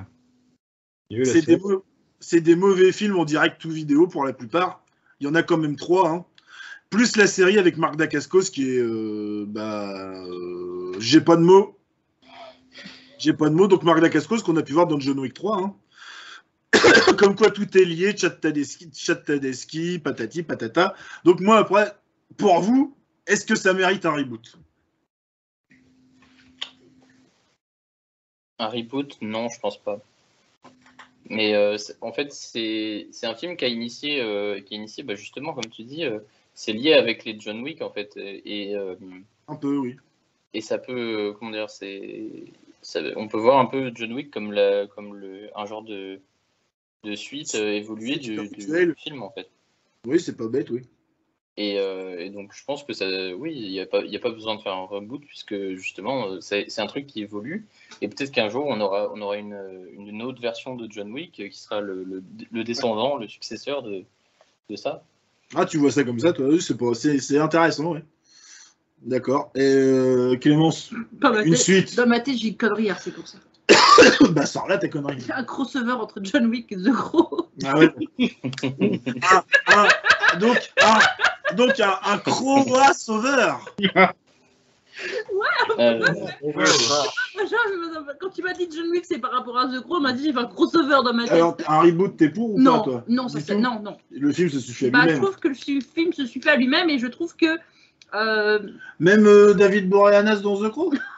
C'est des, des mauvais films en direct ou vidéo pour la plupart. Il y en a quand même trois. hein. Plus la série avec Marc Dacascos qui est. euh, bah, euh, J'ai pas de mots. J'ai pas de mots. Donc Marc Dacascos qu'on a pu voir dans John Wick 3. hein. Comme quoi tout est lié. Tadeschi, patati, patata. Donc moi après, pour vous, est-ce que ça mérite un reboot? Un reboot, non, je pense pas. Mais euh, en fait, c'est un film qui a initié, qui a initié bah, justement, comme tu dis, c'est lié avec les John Wick en fait. Et, euh, Un peu, oui. et ça peut, euh, comment dire, c'est, on peut voir un peu John Wick comme, la, comme le, un genre de, de suite euh, évoluée du, film en fait. Oui, c'est pas bête, oui. Et, euh, et donc je pense que ça, oui, il n'y a, pas- il y a pas besoin de faire un reboot puisque justement c'est un truc qui évolue et peut-être qu'un jour on aura, on aura une, une autre version de John Wick qui sera le, le, le descendant, le successeur de, de ça. Ah, tu vois ça comme ça, toi C'est pas- c'est c'est intéressant, oui. D'accord. Et euh, Clémence, Dans ma une suite dans ma tête, j'ai une connerie, hein, c'est pour ça. Bah, sors là tes conneries. Un crossover entre John Wick et The Crow. Ah ouais. Un- un- donc, un, donc un, un crossover. Euh, Genre, Quand tu m'as dit John Wick, c'est par rapport à The Crow, on m'a dit j'ai fait un crossover dans ma tête. Alors, un reboot, t'es pour ou non, pas, toi non, ça non, non. Le film se suffit à Bah, je lui-même. trouve que le film se suffit à lui-même et je trouve que euh, Même euh, David Boreanaz dans The Crow?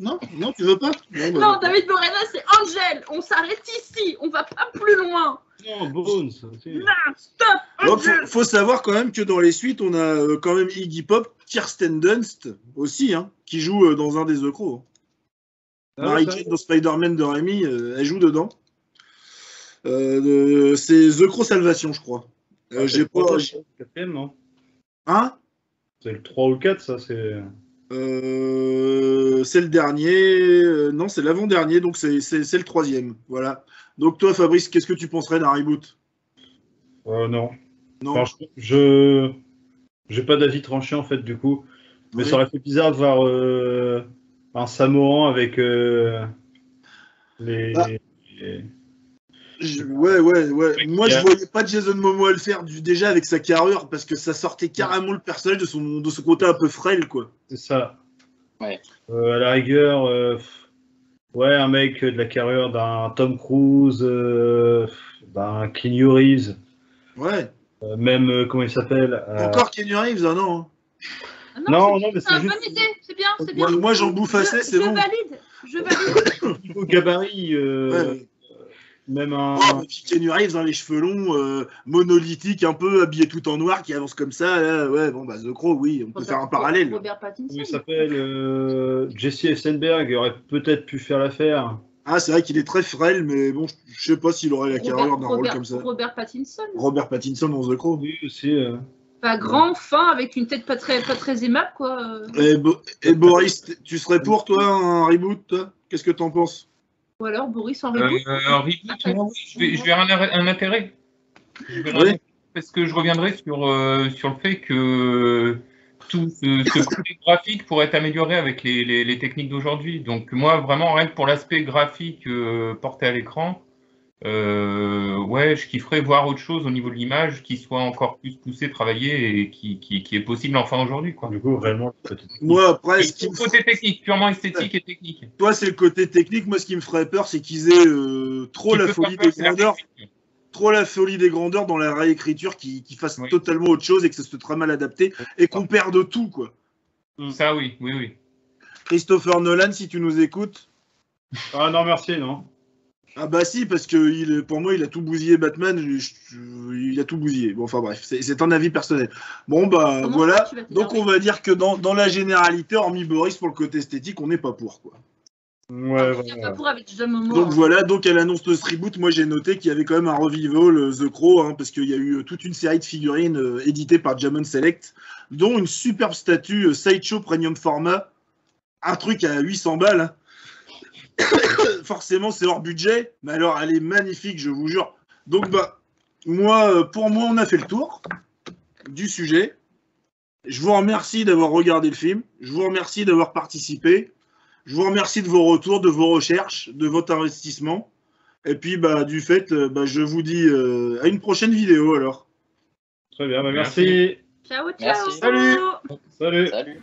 Non Non, tu veux pas Bon, bah, non, David Morena, c'est Angel. On s'arrête ici, on va pas plus loin. Non, Bones. Non, stop, Donc, Angel. faut, faut savoir quand même que dans les suites, on a euh, quand même Iggy Pop, Kirsten Dunst aussi, hein, qui joue euh, dans un des The Crow. Ah, Mary Jane dans Spider-Man de Raimi, euh, elle joue dedans. Euh, de- c'est The Crow Salvation, je crois. Euh, Ah, j'ai pas. troisième, j'ai- le quatrième, non Hein C'est le 3 ou le 4, ça, c'est. Euh, c'est le dernier. euh, non, c'est l'avant-dernier, donc c'est le troisième. Voilà. Donc toi, Fabrice, qu'est-ce que tu penserais d'un reboot? Euh, non. Non. Enfin, je, j'ai pas d'avis tranché en fait du coup, mais Oui. ça aurait fait bizarre de voir euh, un Samoan avec les. Ah. les- ouais, ouais, ouais. Moi, je voyais pas Jason Momoa le faire du, déjà avec sa carrure parce que ça sortait carrément le personnage de son, de son côté un peu frêle, quoi. C'est ça. Ouais. Euh, à la rigueur, euh, ouais, un mec de la carrure d'un Tom Cruise, euh, d'un Keanu Reeves, Ouais. euh, même euh, comment il s'appelle euh, Encore Kenny Reeves, ah non. hein. Ah Non, c'est- non, mais c'est c'est une juste- bonne idée, c'est bien, c'est bien. Moi, moi, j'en bouffe assez, Je- c'est je bon. valide, je valide. niveau gabarit, euh, Ouais, ouais. Même un. Oh, puis Keanu Reeves, dans les cheveux longs, euh, monolithique, un peu habillé tout en noir, qui avance comme ça. Là, ouais, bon, bah, The Crow, oui, on peut faire un parallèle. Robert Pattinson. Il s'appelle euh, Jesse Eisenberg aurait peut-être pu faire l'affaire. Ah, c'est vrai qu'il est très frêle, mais bon, je- je sais pas s'il aurait la Robert, carrure d'un rôle comme ça. Robert Pattinson. Robert Pattinson dans The Crow. Oui, aussi. euh. Pas grand, fin, avec une tête pas très, pas très aimable, quoi. Et, Bo- et Boris, tu serais pour toi un reboot, toi? Qu'est-ce que t'en penses? Ou alors Boris en Euh, reboot. oui, je vais, je vais un, un intérêt. Je vais Oui. Parce que je reviendrai sur, euh, sur le fait que tout ce, ce côté graphique pourrait être amélioré avec les, les- les techniques d'aujourd'hui. Donc moi, vraiment, rien que pour l'aspect graphique euh, porté à l'écran, euh, ouais, je kifferais voir autre chose au niveau de l'image qui soit encore plus poussé, travaillé et qui, qui, qui est possible enfin aujourd'hui. quoi. Du coup, peut-être. Moi, après, Et ce qui le me côté technique, purement esthétique et technique. toi, c'est le côté technique. Moi, ce qui me ferait peur, c'est qu'ils aient euh, trop Qui la folie peur, des la grandeurs, trop la folie des grandeurs dans la réécriture, qui, qui fassent Oui. totalement autre chose et que ça soit très mal adapté et qu'on perde tout, quoi. Ça, oui, oui, oui. Christopher Nolan, si tu nous écoutes. Ah non, merci, non. Ah bah si, parce que il, pour moi, il a tout bousillé Batman. je- je- il a tout bousillé. Bon, enfin bref, c'est un avis personnel. Bon bah Comment voilà. Donc on va dire que dans, dans la généralité, hormis Boris pour le côté esthétique, on n'est pas pour quoi. Ouais, Il y a voilà. pas pour avec Momoa. Donc voilà, donc à l'annonce de ce reboot, moi j'ai noté qu'il y avait quand même un revival euh, The Crow, hein, parce qu'il y a eu euh, toute une série de figurines euh, éditées par Jamon Select, dont une superbe statue euh, Sideshow Premium Format, un truc à 800 balles. hein. Forcément c'est hors budget, mais alors elle est magnifique, je vous jure. Donc bah, moi, euh, pour moi on a fait le tour du sujet. Je vous remercie d'avoir regardé le film, je vous remercie d'avoir participé. Je vous remercie de vos retours, de vos recherches, de votre investissement. Et puis, bah, du fait, euh, bah, je vous dis euh, à une prochaine vidéo alors. Très bien, bah, merci. Ciao, ciao. Merci. Salut. Salut. Salut.